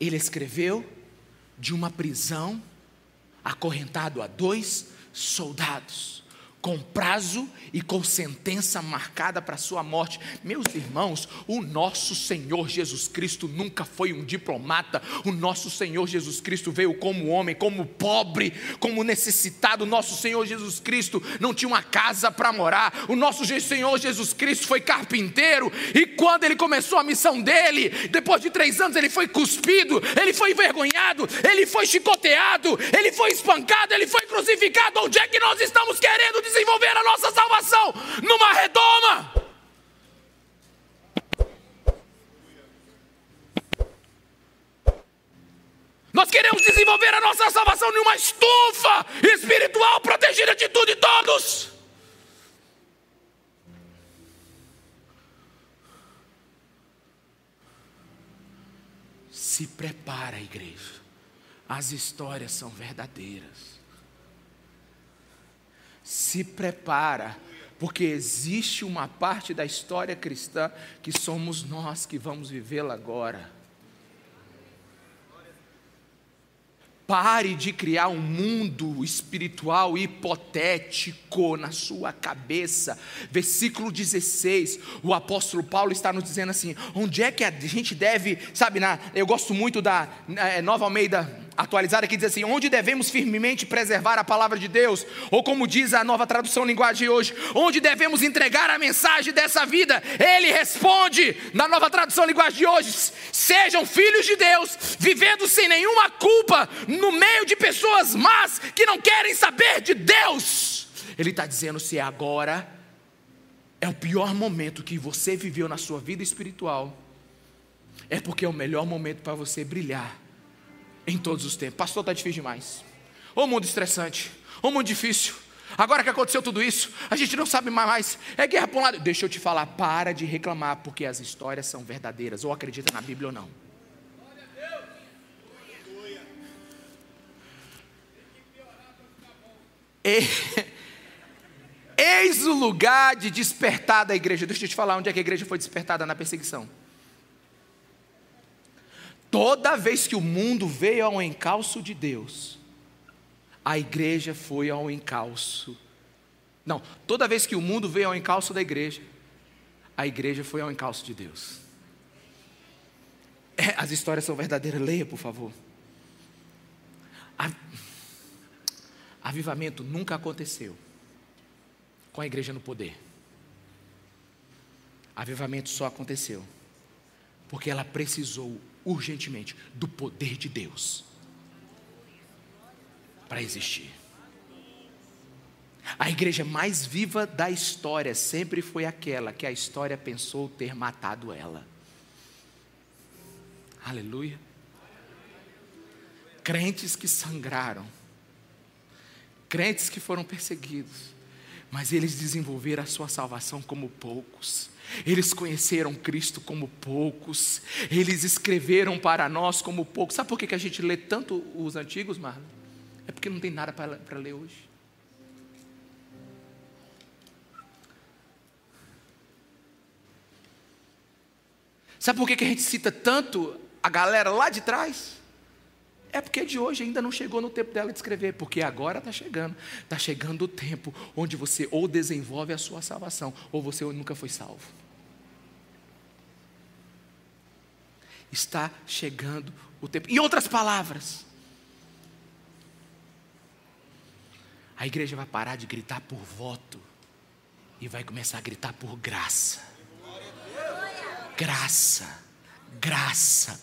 ele escreveu de uma prisão acorrentado a dois soldados, com prazo e com sentença marcada para a sua morte. Meus irmãos, o nosso Senhor Jesus Cristo nunca foi um diplomata, o nosso Senhor Jesus Cristo veio como homem, como pobre, como necessitado. O nosso Senhor Jesus Cristo não tinha uma casa para morar, o nosso Senhor Jesus Cristo foi carpinteiro, e quando ele começou a missão dele, depois de três anos, ele foi cuspido, ele foi envergonhado, ele foi chicoteado, ele foi espancado, ele foi crucificado. Onde é que nós estamos querendo dizer? Desenvolver a nossa salvação numa redoma. Nós queremos desenvolver a nossa salvação numa estufa espiritual protegida de tudo e todos. Se prepara, igreja. As histórias são verdadeiras se prepara, porque existe uma parte da história cristã que somos nós que vamos vivê-la agora. Pare de criar um mundo espiritual hipotético na sua cabeça. Versículo 16, o apóstolo Paulo está nos dizendo assim: onde é que a gente deve, sabe, na, eu gosto muito da é, Nova Almeida atualizada que diz assim: onde devemos firmemente preservar a palavra de Deus, ou como diz a nova tradução linguagem hoje, onde devemos entregar a mensagem dessa vida. Ele responde na nova tradução linguagem de hoje: sejam filhos de Deus, vivendo sem nenhuma culpa no meio de pessoas más que não querem saber de Deus. Ele está dizendo: se agora é o pior momento que você viveu na sua vida espiritual, é porque é o melhor momento para você brilhar em todos os tempos. Pastor, está difícil demais. Ô mundo estressante, ô mundo difícil. Agora que aconteceu tudo isso, a gente não sabe mais. É guerra para um lado. Deixa eu te falar, para de reclamar, porque as histórias são verdadeiras. Ou acredita na Bíblia ou não. Eis o lugar de despertar da igreja. Deixa eu te falar onde é que a igreja foi despertada na perseguição. Toda vez que o mundo veio ao encalço de Deus, a igreja foi ao encalço. Não, toda vez que o mundo veio ao encalço da igreja, a igreja foi ao encalço de Deus. É, as histórias são verdadeiras, leia, por favor. Avivamento nunca aconteceu com a igreja no poder. Avivamento só aconteceu porque ela precisou urgentemente do poder de Deus para existir. A igreja mais viva da história sempre foi aquela que a história pensou ter matado ela. Aleluia. Crentes que sangraram, crentes que foram perseguidos, mas eles desenvolveram a sua salvação como poucos. Eles conheceram Cristo como poucos, eles escreveram para nós como poucos. Sabe por que a gente lê tanto os antigos, Marlon? É porque não tem nada para ler hoje. Sabe por que a gente cita tanto a galera lá de trás? É porque de hoje ainda não chegou no tempo dela de escrever, porque agora está chegando. Está chegando o tempo onde você ou desenvolve a sua salvação, ou você nunca foi salvo. Está chegando o tempo. Em outras palavras, a igreja vai parar de gritar por voto e vai começar a gritar por graça. Graça, graça,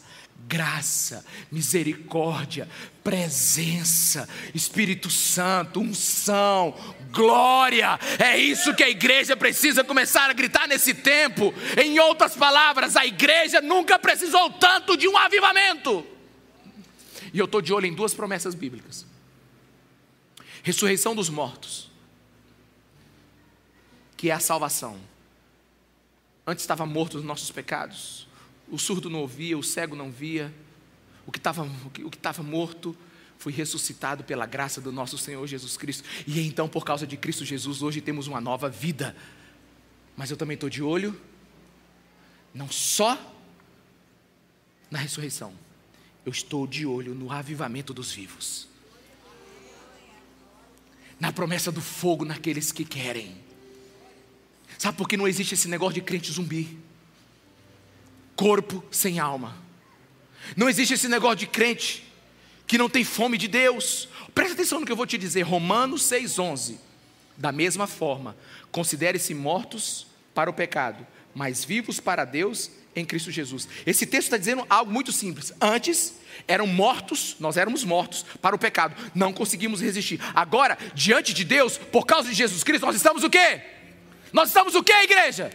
graça, misericórdia, presença, Espírito Santo, unção, glória. É isso que a igreja precisa começar a gritar nesse tempo. Em outras palavras, a igreja nunca precisou tanto de um avivamento. E eu estou de olho em duas promessas bíblicas: ressurreição dos mortos, que é a salvação. Antes estava morto nos nossos pecados o surdo não ouvia, o cego não via, o que estava morto foi ressuscitado pela graça do nosso Senhor Jesus Cristo. E então, por causa de Cristo Jesus, hoje temos uma nova vida. Mas eu também estou de olho, não só na ressurreição, eu estou de olho no avivamento dos vivos. na promessa do fogo naqueles que querem. Sabe por que não existe esse negócio de crente zumbi? Corpo sem alma. Não existe esse negócio de crente que não tem fome de Deus. Presta atenção no que eu vou te dizer, Romanos 6,11. Da mesma forma, considere-se mortos para o pecado, mas vivos para Deus em Cristo Jesus. Esse texto está dizendo algo muito simples. Antes eram mortos, nós éramos mortos para o pecado, não conseguimos resistir. Agora, diante de Deus, por causa de Jesus Cristo, nós estamos o quê? Nós estamos o quê, igreja?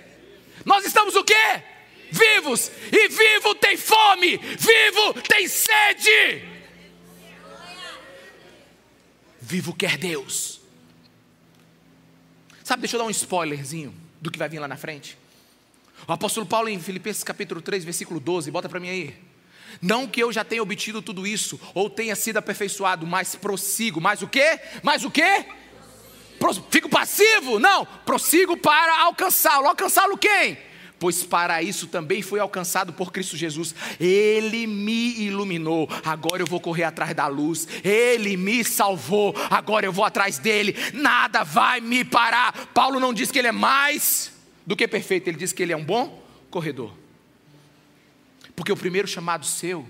Nós estamos o quê? Vivos. E vivo tem fome, vivo tem sede. Vivo quer Deus. Sabe, deixa eu dar um spoilerzinho do que vai vir lá na frente. O apóstolo Paulo em Filipenses capítulo 3, versículo 12, bota para mim aí. Não que eu já tenha obtido tudo isso, ou tenha sido aperfeiçoado, mas prossigo. Mais o quê? Mais o quê? Fico passivo? Não, prossigo para alcançá-lo. Alcançá-lo quem? Pois para isso também fui alcançado por Cristo Jesus. Ele me iluminou, agora eu vou correr atrás da luz. Ele me salvou, agora eu vou atrás dele. Nada vai me parar. Paulo não diz que ele é mais do que perfeito, ele diz que ele é um bom corredor. Porque o primeiro chamado seu,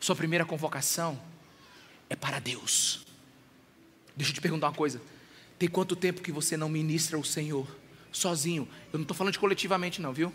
sua primeira convocação, é para Deus. Deixa eu te perguntar uma coisa: tem quanto tempo que você não ministra o Senhor sozinho? Eu não estou falando de coletivamente, não, viu?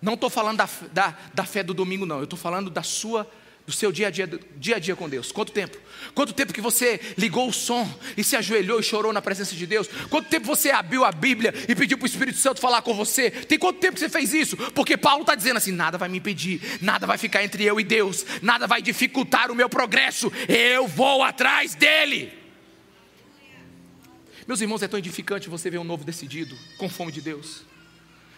Não estou falando da, da, da fé do domingo, não. Eu estou falando da sua do seu dia a dia, dia a dia com Deus? Quanto tempo? Quanto tempo que você ligou o som e se ajoelhou e chorou na presença de Deus? Quanto tempo você abriu a Bíblia e pediu para o Espírito Santo falar com você? Tem quanto tempo que você fez isso? Porque Paulo está dizendo assim: nada vai me impedir, nada vai ficar entre eu e Deus, nada vai dificultar o meu progresso, eu vou atrás dele. Meus irmãos, é tão edificante você ver um novo decidido, com fome de Deus,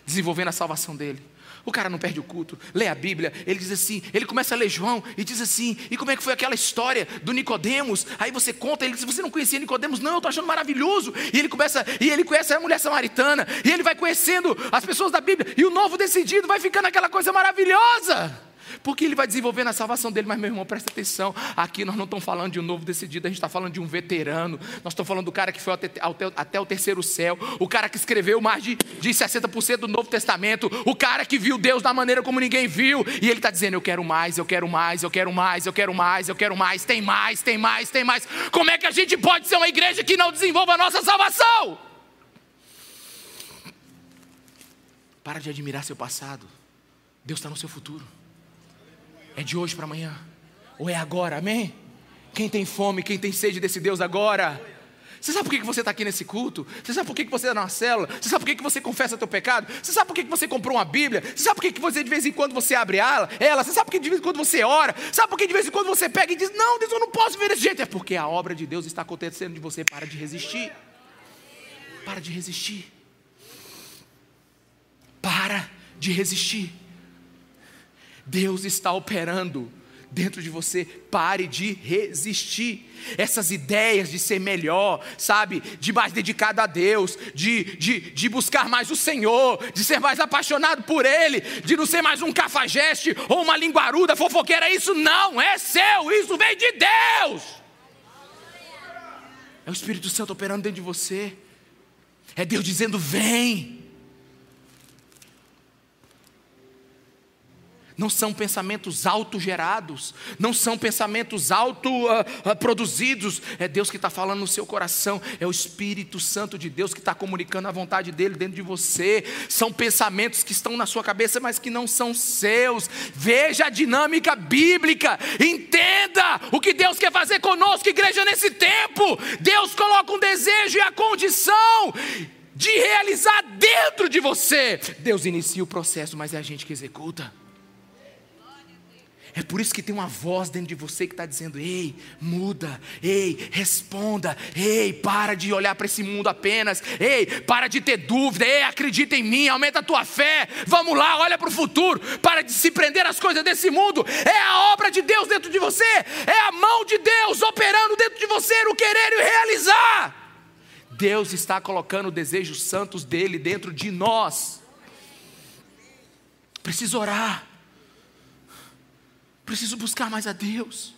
desenvolvendo a salvação dele. O cara não perde o culto, lê a Bíblia, ele diz assim, ele começa a ler João e diz assim, e como é que foi aquela história do Nicodemos? Aí você conta, ele diz, você não conhecia Nicodemos? Não, eu estou achando maravilhoso. E ele começa, e ele conhece a mulher samaritana, e ele vai conhecendo as pessoas da Bíblia, e o novo decidido vai ficando aquela coisa maravilhosa. Porque ele vai desenvolvendo a salvação dele, mas meu irmão, presta atenção. Aqui nós não estamos falando de um novo decidido, a gente está falando de um veterano. Nós estamos falando do cara que foi até, até o terceiro céu, o cara que escreveu mais de, de 60% do Novo Testamento, o cara que viu Deus da maneira como ninguém viu. E ele está dizendo: Eu quero mais, eu quero mais, eu quero mais, eu quero mais, eu quero mais, tem mais, tem mais, tem mais. Como é que a gente pode ser uma igreja que não desenvolva a nossa salvação? Para de admirar seu passado. Deus está no seu futuro. É de hoje para amanhã. Ou é agora, amém? Quem tem fome, quem tem sede desse Deus agora? Você sabe por que você está aqui nesse culto? Você sabe por que você está na célula? Você sabe por que você confessa teu pecado? Você sabe por que você comprou uma Bíblia? Você sabe por que você de vez em quando você abre ela? ela? Você sabe por que de vez em quando você ora? Sabe por que de vez em quando você pega e diz: Não, Deus, eu não posso ver desse jeito? É porque a obra de Deus está acontecendo de você. Para de resistir. Para de resistir. Para de resistir. Deus está operando dentro de você, pare de resistir. Essas ideias de ser melhor, sabe, de mais dedicado a Deus, de, de, de buscar mais o Senhor, de ser mais apaixonado por Ele, de não ser mais um cafajeste ou uma linguaruda fofoqueira, isso não é seu, isso vem de Deus. É o Espírito Santo operando dentro de você, é Deus dizendo: vem. Não são pensamentos autogerados, não são pensamentos autoproduzidos, uh, uh, é Deus que está falando no seu coração, é o Espírito Santo de Deus que está comunicando a vontade dele dentro de você, são pensamentos que estão na sua cabeça, mas que não são seus. Veja a dinâmica bíblica, entenda o que Deus quer fazer conosco, igreja, nesse tempo. Deus coloca um desejo e a condição de realizar dentro de você. Deus inicia o processo, mas é a gente que executa. É por isso que tem uma voz dentro de você que está dizendo: ei, muda, ei, responda, ei, para de olhar para esse mundo apenas, ei, para de ter dúvida, ei, acredita em mim, aumenta a tua fé, vamos lá, olha para o futuro, para de se prender às coisas desse mundo, é a obra de Deus dentro de você, é a mão de Deus operando dentro de você, no querer e realizar. Deus está colocando desejos santos dele dentro de nós. Precisa orar. Preciso buscar mais a Deus.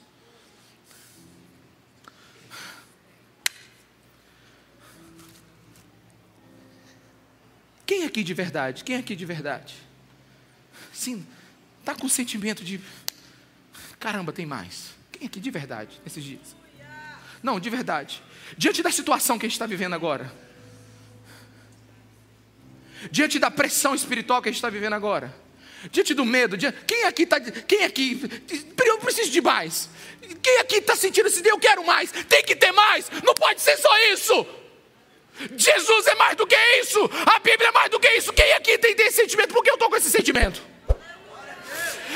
Quem aqui de verdade? Quem aqui de verdade? Sim, tá com o sentimento de caramba, tem mais. Quem aqui de verdade nesses dias? Não, de verdade. Diante da situação que a gente está vivendo agora, diante da pressão espiritual que a gente está vivendo agora, diante do medo, diante, quem aqui está, quem aqui, eu preciso de mais, quem aqui está sentindo esse eu quero mais, tem que ter mais, não pode ser só isso. Jesus é mais do que isso, a Bíblia é mais do que isso. Quem aqui tem esse sentimento? Por que eu estou com esse sentimento?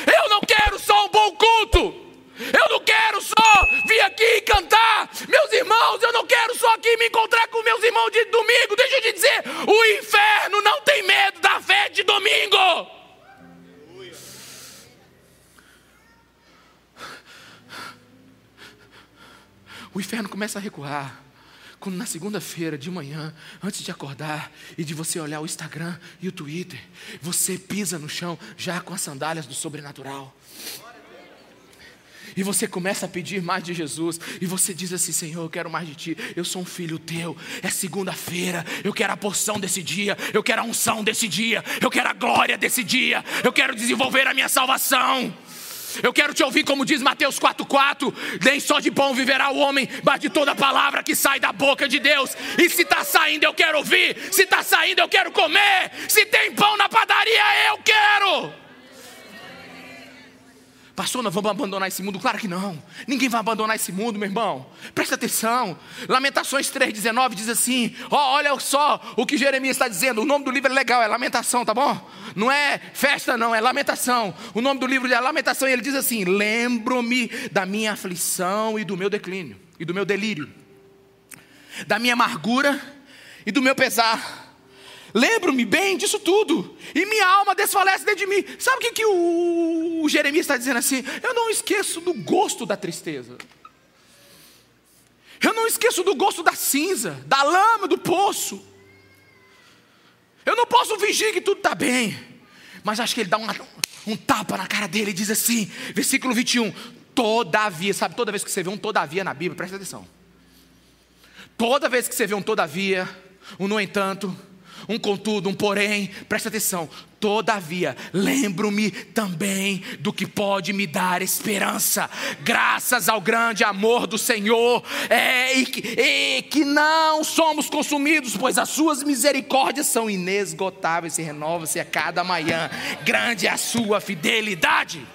Eu não quero só um bom culto. Eu não quero só vir aqui cantar. Meus irmãos, eu não quero só aqui me encontrar com meus irmãos de domingo. Deixa eu te dizer: o inferno não tem medo da fé de domingo. O inferno começa a recuar quando na segunda-feira de manhã, antes de acordar e de você olhar o Instagram e o Twitter, você pisa no chão já com as sandálias do sobrenatural. E você começa a pedir mais de Jesus. E você diz assim: Senhor, eu quero mais de ti. Eu sou um filho teu. É segunda-feira. Eu quero a porção desse dia. Eu quero a unção desse dia. Eu quero a glória desse dia. Eu quero desenvolver a minha salvação. Eu quero te ouvir como diz Mateus 4,4: Nem só de pão viverá o homem, mas de toda palavra que sai da boca de Deus. E se está saindo, eu quero ouvir. Se está saindo, eu quero comer. Se tem pão na padaria, eu quero. Pastor, nós vamos abandonar esse mundo? Claro que não. Ninguém vai abandonar esse mundo, meu irmão. Presta atenção. Lamentações 3,19 diz assim: olha só o que Jeremias está dizendo. O nome do livro é legal, é Lamentação, tá bom? Não é festa, não, é Lamentação. O nome do livro é Lamentação e ele diz assim: Lembro-me da minha aflição e do meu declínio, e do meu delírio, da minha amargura e do meu pesar Lembro-me bem disso tudo, e minha alma desfalece dentro de mim. Sabe o que, que o, Jeremias está dizendo assim? Eu não esqueço do gosto da tristeza. Eu não esqueço do gosto da cinza, da lama, do poço. Eu não posso fingir que tudo está bem. Mas acho que ele dá um, um tapa na cara dele e diz assim, versículo 21. Todavia, sabe, toda vez que você vê um todavia na Bíblia, presta atenção. Toda vez que você vê um todavia, um no entanto, um contudo, um porém, presta atenção. Todavia, lembro-me também do que pode me dar esperança, graças ao grande amor do Senhor, é, e, que, e que não somos consumidos, pois as suas misericórdias são inesgotáveis e renovam-se a cada manhã. Grande é a sua fidelidade.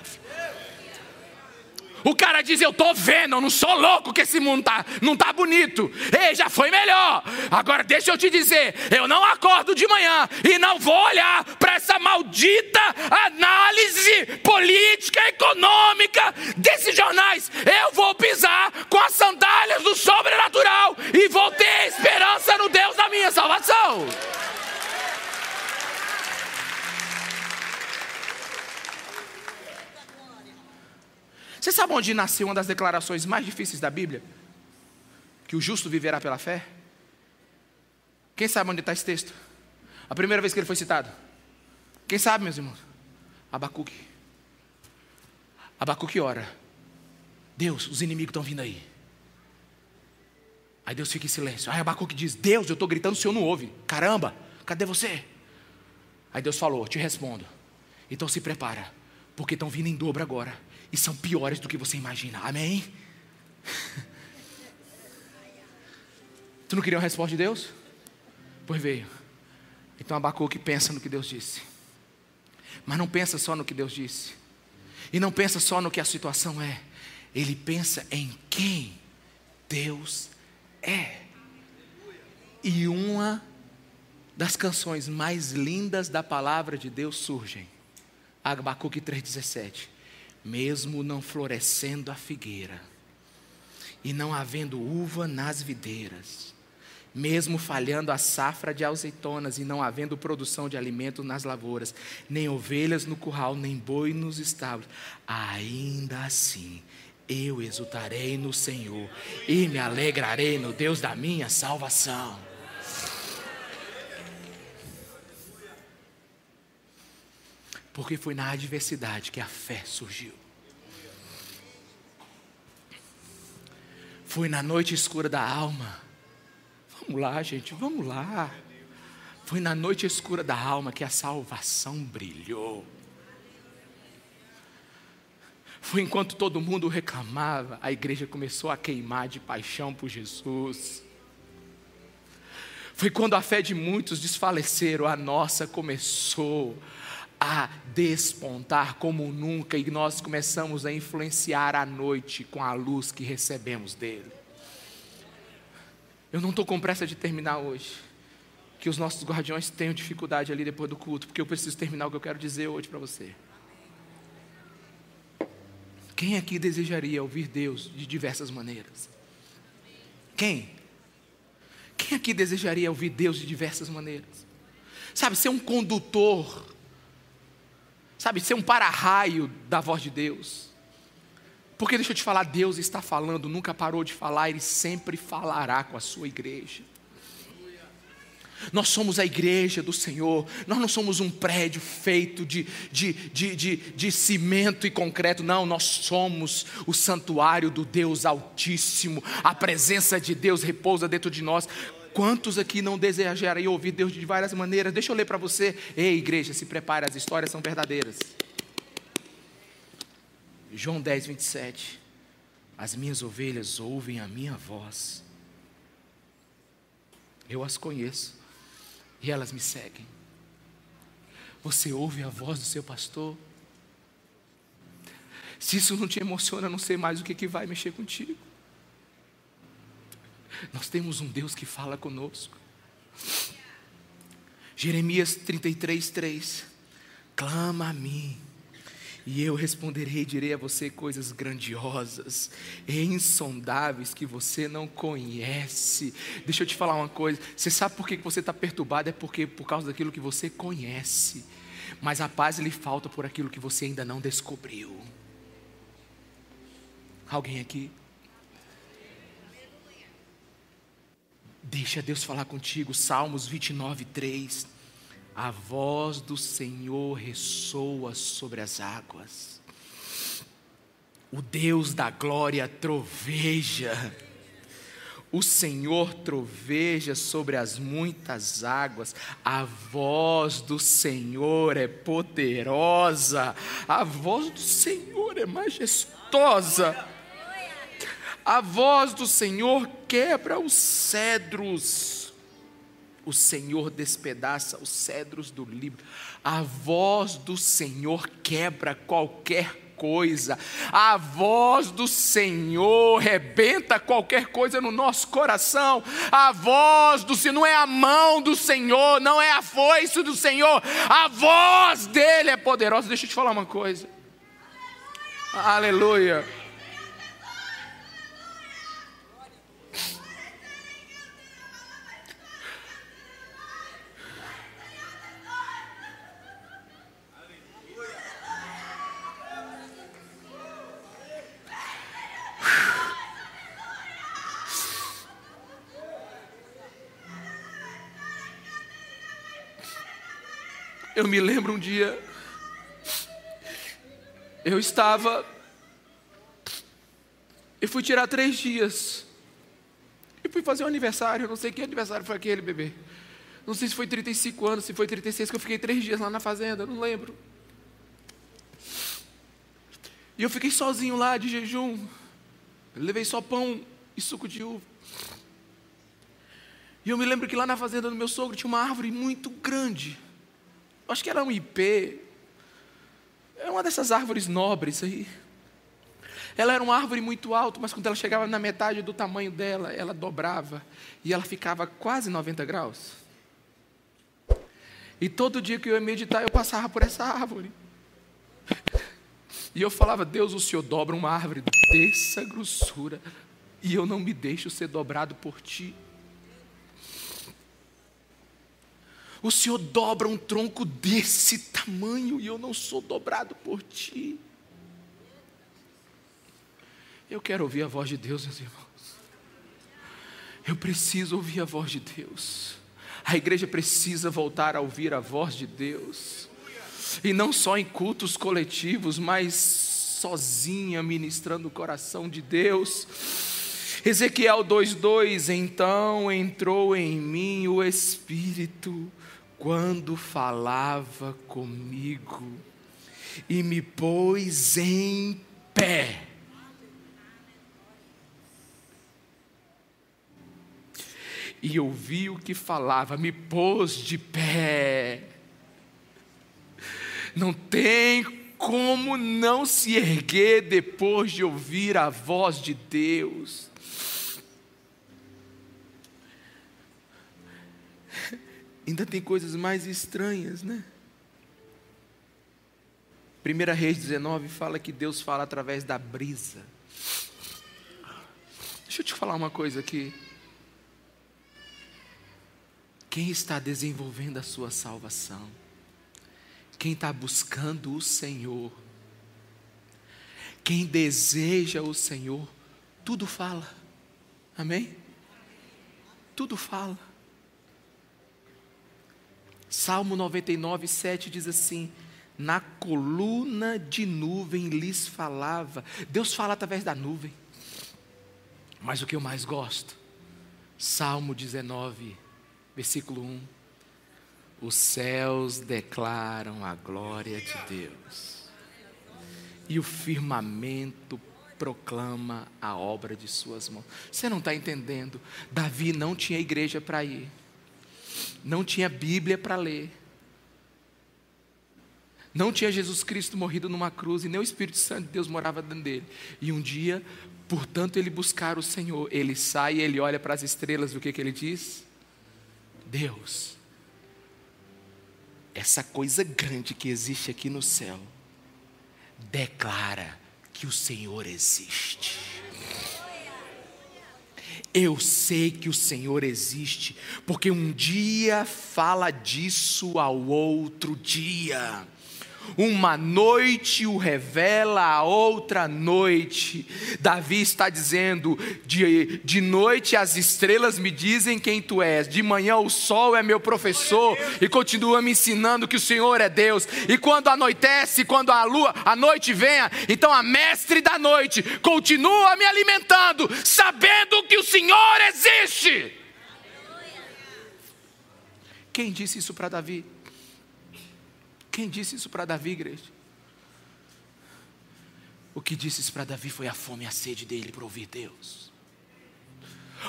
O cara diz: Eu estou vendo, eu não sou louco que esse mundo tá, não está bonito. Ei, já foi melhor. Agora deixa eu te dizer: eu não acordo de manhã e não vou olhar para essa maldita análise política, econômica desses jornais. Eu vou pisar com as sandálias do sobrenatural e vou ter esperança no Deus da minha salvação. Você sabe onde nasceu uma das declarações mais difíceis da Bíblia? Que o justo viverá pela fé? Quem sabe onde está esse texto? A primeira vez que ele foi citado. Quem sabe, meus irmãos? Abacuque. Abacuque ora. Deus, os inimigos estão vindo aí. Aí Deus fica em silêncio. Aí Abacuque diz: Deus, eu estou gritando, o Senhor não ouve. Caramba, cadê você? Aí Deus falou: Te respondo. Então se prepara, porque estão vindo em dobro agora e são piores do que você imagina. Amém? Tu não queria uma resposta de Deus? Pois veio. Então Abacuque pensa no que Deus disse. Mas não pensa só no que Deus disse. E não pensa só no que a situação é. Ele pensa em quem Deus é. E uma das canções mais lindas da palavra de Deus surgem. Abacuque 3,17 mesmo não florescendo a figueira, e não havendo uva nas videiras, mesmo falhando a safra de azeitonas e não havendo produção de alimento nas lavouras, nem ovelhas no curral, nem boi nos estábulos, ainda assim eu exultarei no Senhor e me alegrarei no Deus da minha salvação. Porque foi na adversidade que a fé surgiu. Foi na noite escura da alma. Vamos lá, gente, vamos lá. Foi na noite escura da alma que a salvação brilhou. Foi enquanto todo mundo reclamava, a igreja começou a queimar de paixão por Jesus. Foi quando a fé de muitos desfaleceram, a nossa começou a despontar como nunca e nós começamos a influenciar a noite com a luz que recebemos dele. Eu não estou com pressa de terminar hoje. Que os nossos guardiões tenham dificuldade ali depois do culto, porque eu preciso terminar o que eu quero dizer hoje para você. Quem aqui desejaria ouvir Deus de diversas maneiras? Quem? Quem aqui desejaria ouvir Deus de diversas maneiras? Sabe, ser um condutor, sabe, ser um para-raio da voz de Deus. Porque deixa eu te falar, Deus está falando, nunca parou de falar, Ele sempre falará com a sua igreja. Nós somos a igreja do Senhor, nós não somos um prédio feito de, de, de, de, de cimento e concreto, não, nós somos o santuário do Deus Altíssimo, a presença de Deus repousa dentro de nós. Quantos aqui não desejariam ouvir Deus de várias maneiras? Deixa eu ler para você. Ei, igreja, se prepare, as histórias são verdadeiras. João 10, 27. As minhas ovelhas ouvem a minha voz. Eu as conheço e elas me seguem. Você ouve a voz do seu pastor? Se isso não te emociona, não sei mais o que, que vai mexer contigo. Nós temos um Deus que fala conosco. Jeremias 33, 3. Clama a mim e eu responderei e direi a você coisas grandiosas e insondáveis que você não conhece. Deixa eu te falar uma coisa: você sabe por que você está perturbado? É porque por causa daquilo que você conhece. Mas a paz lhe falta por aquilo que você ainda não descobriu. Alguém aqui? Deixa Deus falar contigo. Salmos 29, 3 a voz do Senhor ressoa sobre as águas. O Deus da glória troveja. O Senhor troveja sobre as muitas águas, a voz do Senhor é poderosa, a voz do Senhor é majestosa, a voz do Senhor quebra os cedros o Senhor despedaça os cedros do livro. A voz do Senhor quebra qualquer coisa. A voz do Senhor rebenta qualquer coisa no nosso coração. A voz do Senhor não é a mão do Senhor, não é a foice do Senhor. A voz dele é poderosa. Deixa eu te falar uma coisa. Aleluia. Eu me lembro um dia, eu estava, eu fui tirar três dias, e fui fazer um aniversário, não sei que aniversário foi aquele, bebê. Não sei se foi 35 anos, se foi 36, que eu fiquei três dias lá na fazenda, não lembro. E eu fiquei sozinho lá de jejum. Eu levei só pão e suco de uva. E eu me lembro que lá na fazenda do meu sogro tinha uma árvore muito grande acho que era um IP, é uma dessas árvores nobres aí. Ela era uma árvore muito alta, mas quando ela chegava na metade do tamanho dela, ela dobrava e ela ficava quase 90 graus. E todo dia que eu ia meditar, eu passava por essa árvore. E eu falava, Deus, o Senhor dobra uma árvore dessa grossura, e eu não me deixo ser dobrado por ti. O Senhor dobra um tronco desse tamanho e eu não sou dobrado por ti. Eu quero ouvir a voz de Deus, meus irmãos. Eu preciso ouvir a voz de Deus. A igreja precisa voltar a ouvir a voz de Deus. E não só em cultos coletivos, mas sozinha ministrando o coração de Deus Ezequiel 2:2 Então entrou em mim o espírito quando falava comigo e me pôs em pé. E ouvi o que falava, me pôs de pé. Não tem como não se erguer depois de ouvir a voz de Deus. Ainda tem coisas mais estranhas, né? 1 Reis 19 fala que Deus fala através da brisa. Deixa eu te falar uma coisa aqui. Quem está desenvolvendo a sua salvação? Quem está buscando o Senhor? Quem deseja o Senhor? Tudo fala. Amém? Tudo fala. Salmo 99, 7 diz assim: Na coluna de nuvem lhes falava. Deus fala através da nuvem. Mas o que eu mais gosto? Salmo 19, versículo 1. Os céus declaram a glória de Deus, e o firmamento proclama a obra de Suas mãos. Você não está entendendo? Davi não tinha igreja para ir não tinha Bíblia para ler, não tinha Jesus Cristo morrido numa cruz e nem o Espírito Santo de Deus morava dentro dele. E um dia, portanto, ele buscar o Senhor, ele sai e ele olha para as estrelas, o que, que ele diz? Deus, essa coisa grande que existe aqui no céu, declara que o Senhor existe. Eu sei que o Senhor existe, porque um dia fala disso ao outro dia uma noite o revela a outra noite. Davi está dizendo: de, de noite as estrelas me dizem quem tu és, de manhã o sol é meu professor e continua me ensinando que o Senhor é Deus. E quando anoitece, quando a lua, a noite venha, então a mestre da noite continua me alimentando, sabendo que o Senhor existe. Quem disse isso para Davi? Quem disse isso para Davi, igreja? O que disse isso para Davi foi a fome e a sede dele por ouvir Deus,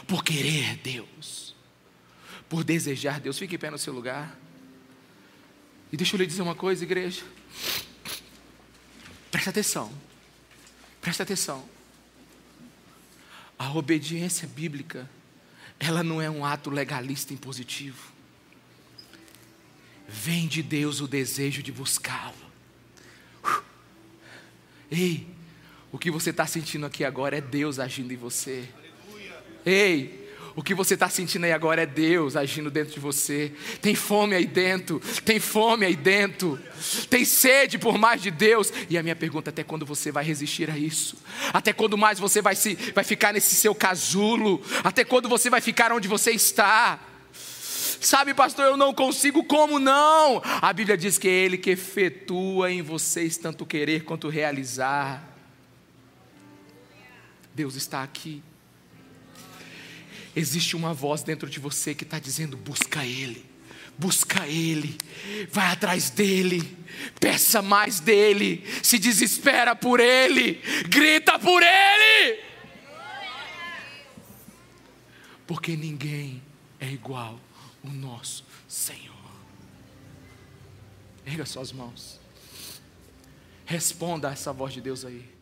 por querer Deus, por desejar Deus. Fique em pé no seu lugar. E deixa eu lhe dizer uma coisa, igreja. Presta atenção. Presta atenção. A obediência bíblica, ela não é um ato legalista impositivo vem de Deus o desejo de buscá-lo. Ei, o que você está sentindo aqui agora é Deus agindo em você. Ei, o que você está sentindo aí agora é Deus agindo dentro de você. Tem fome aí dentro, tem fome aí dentro, tem sede por mais de Deus. E a minha pergunta: até quando você vai resistir a isso? Até quando mais você vai, se, vai ficar nesse seu casulo? Até quando você vai ficar onde você está? Sabe, pastor, eu não consigo, como não? A Bíblia diz que é Ele que efetua em vocês tanto querer quanto realizar. Deus está aqui. Existe uma voz dentro de você que está dizendo: busca Ele, busca Ele, vai atrás dEle, peça mais dEle, se desespera por Ele, grita por Ele. Porque ninguém é igual o nosso Senhor. Erga suas mãos. Responda a essa voz de Deus aí.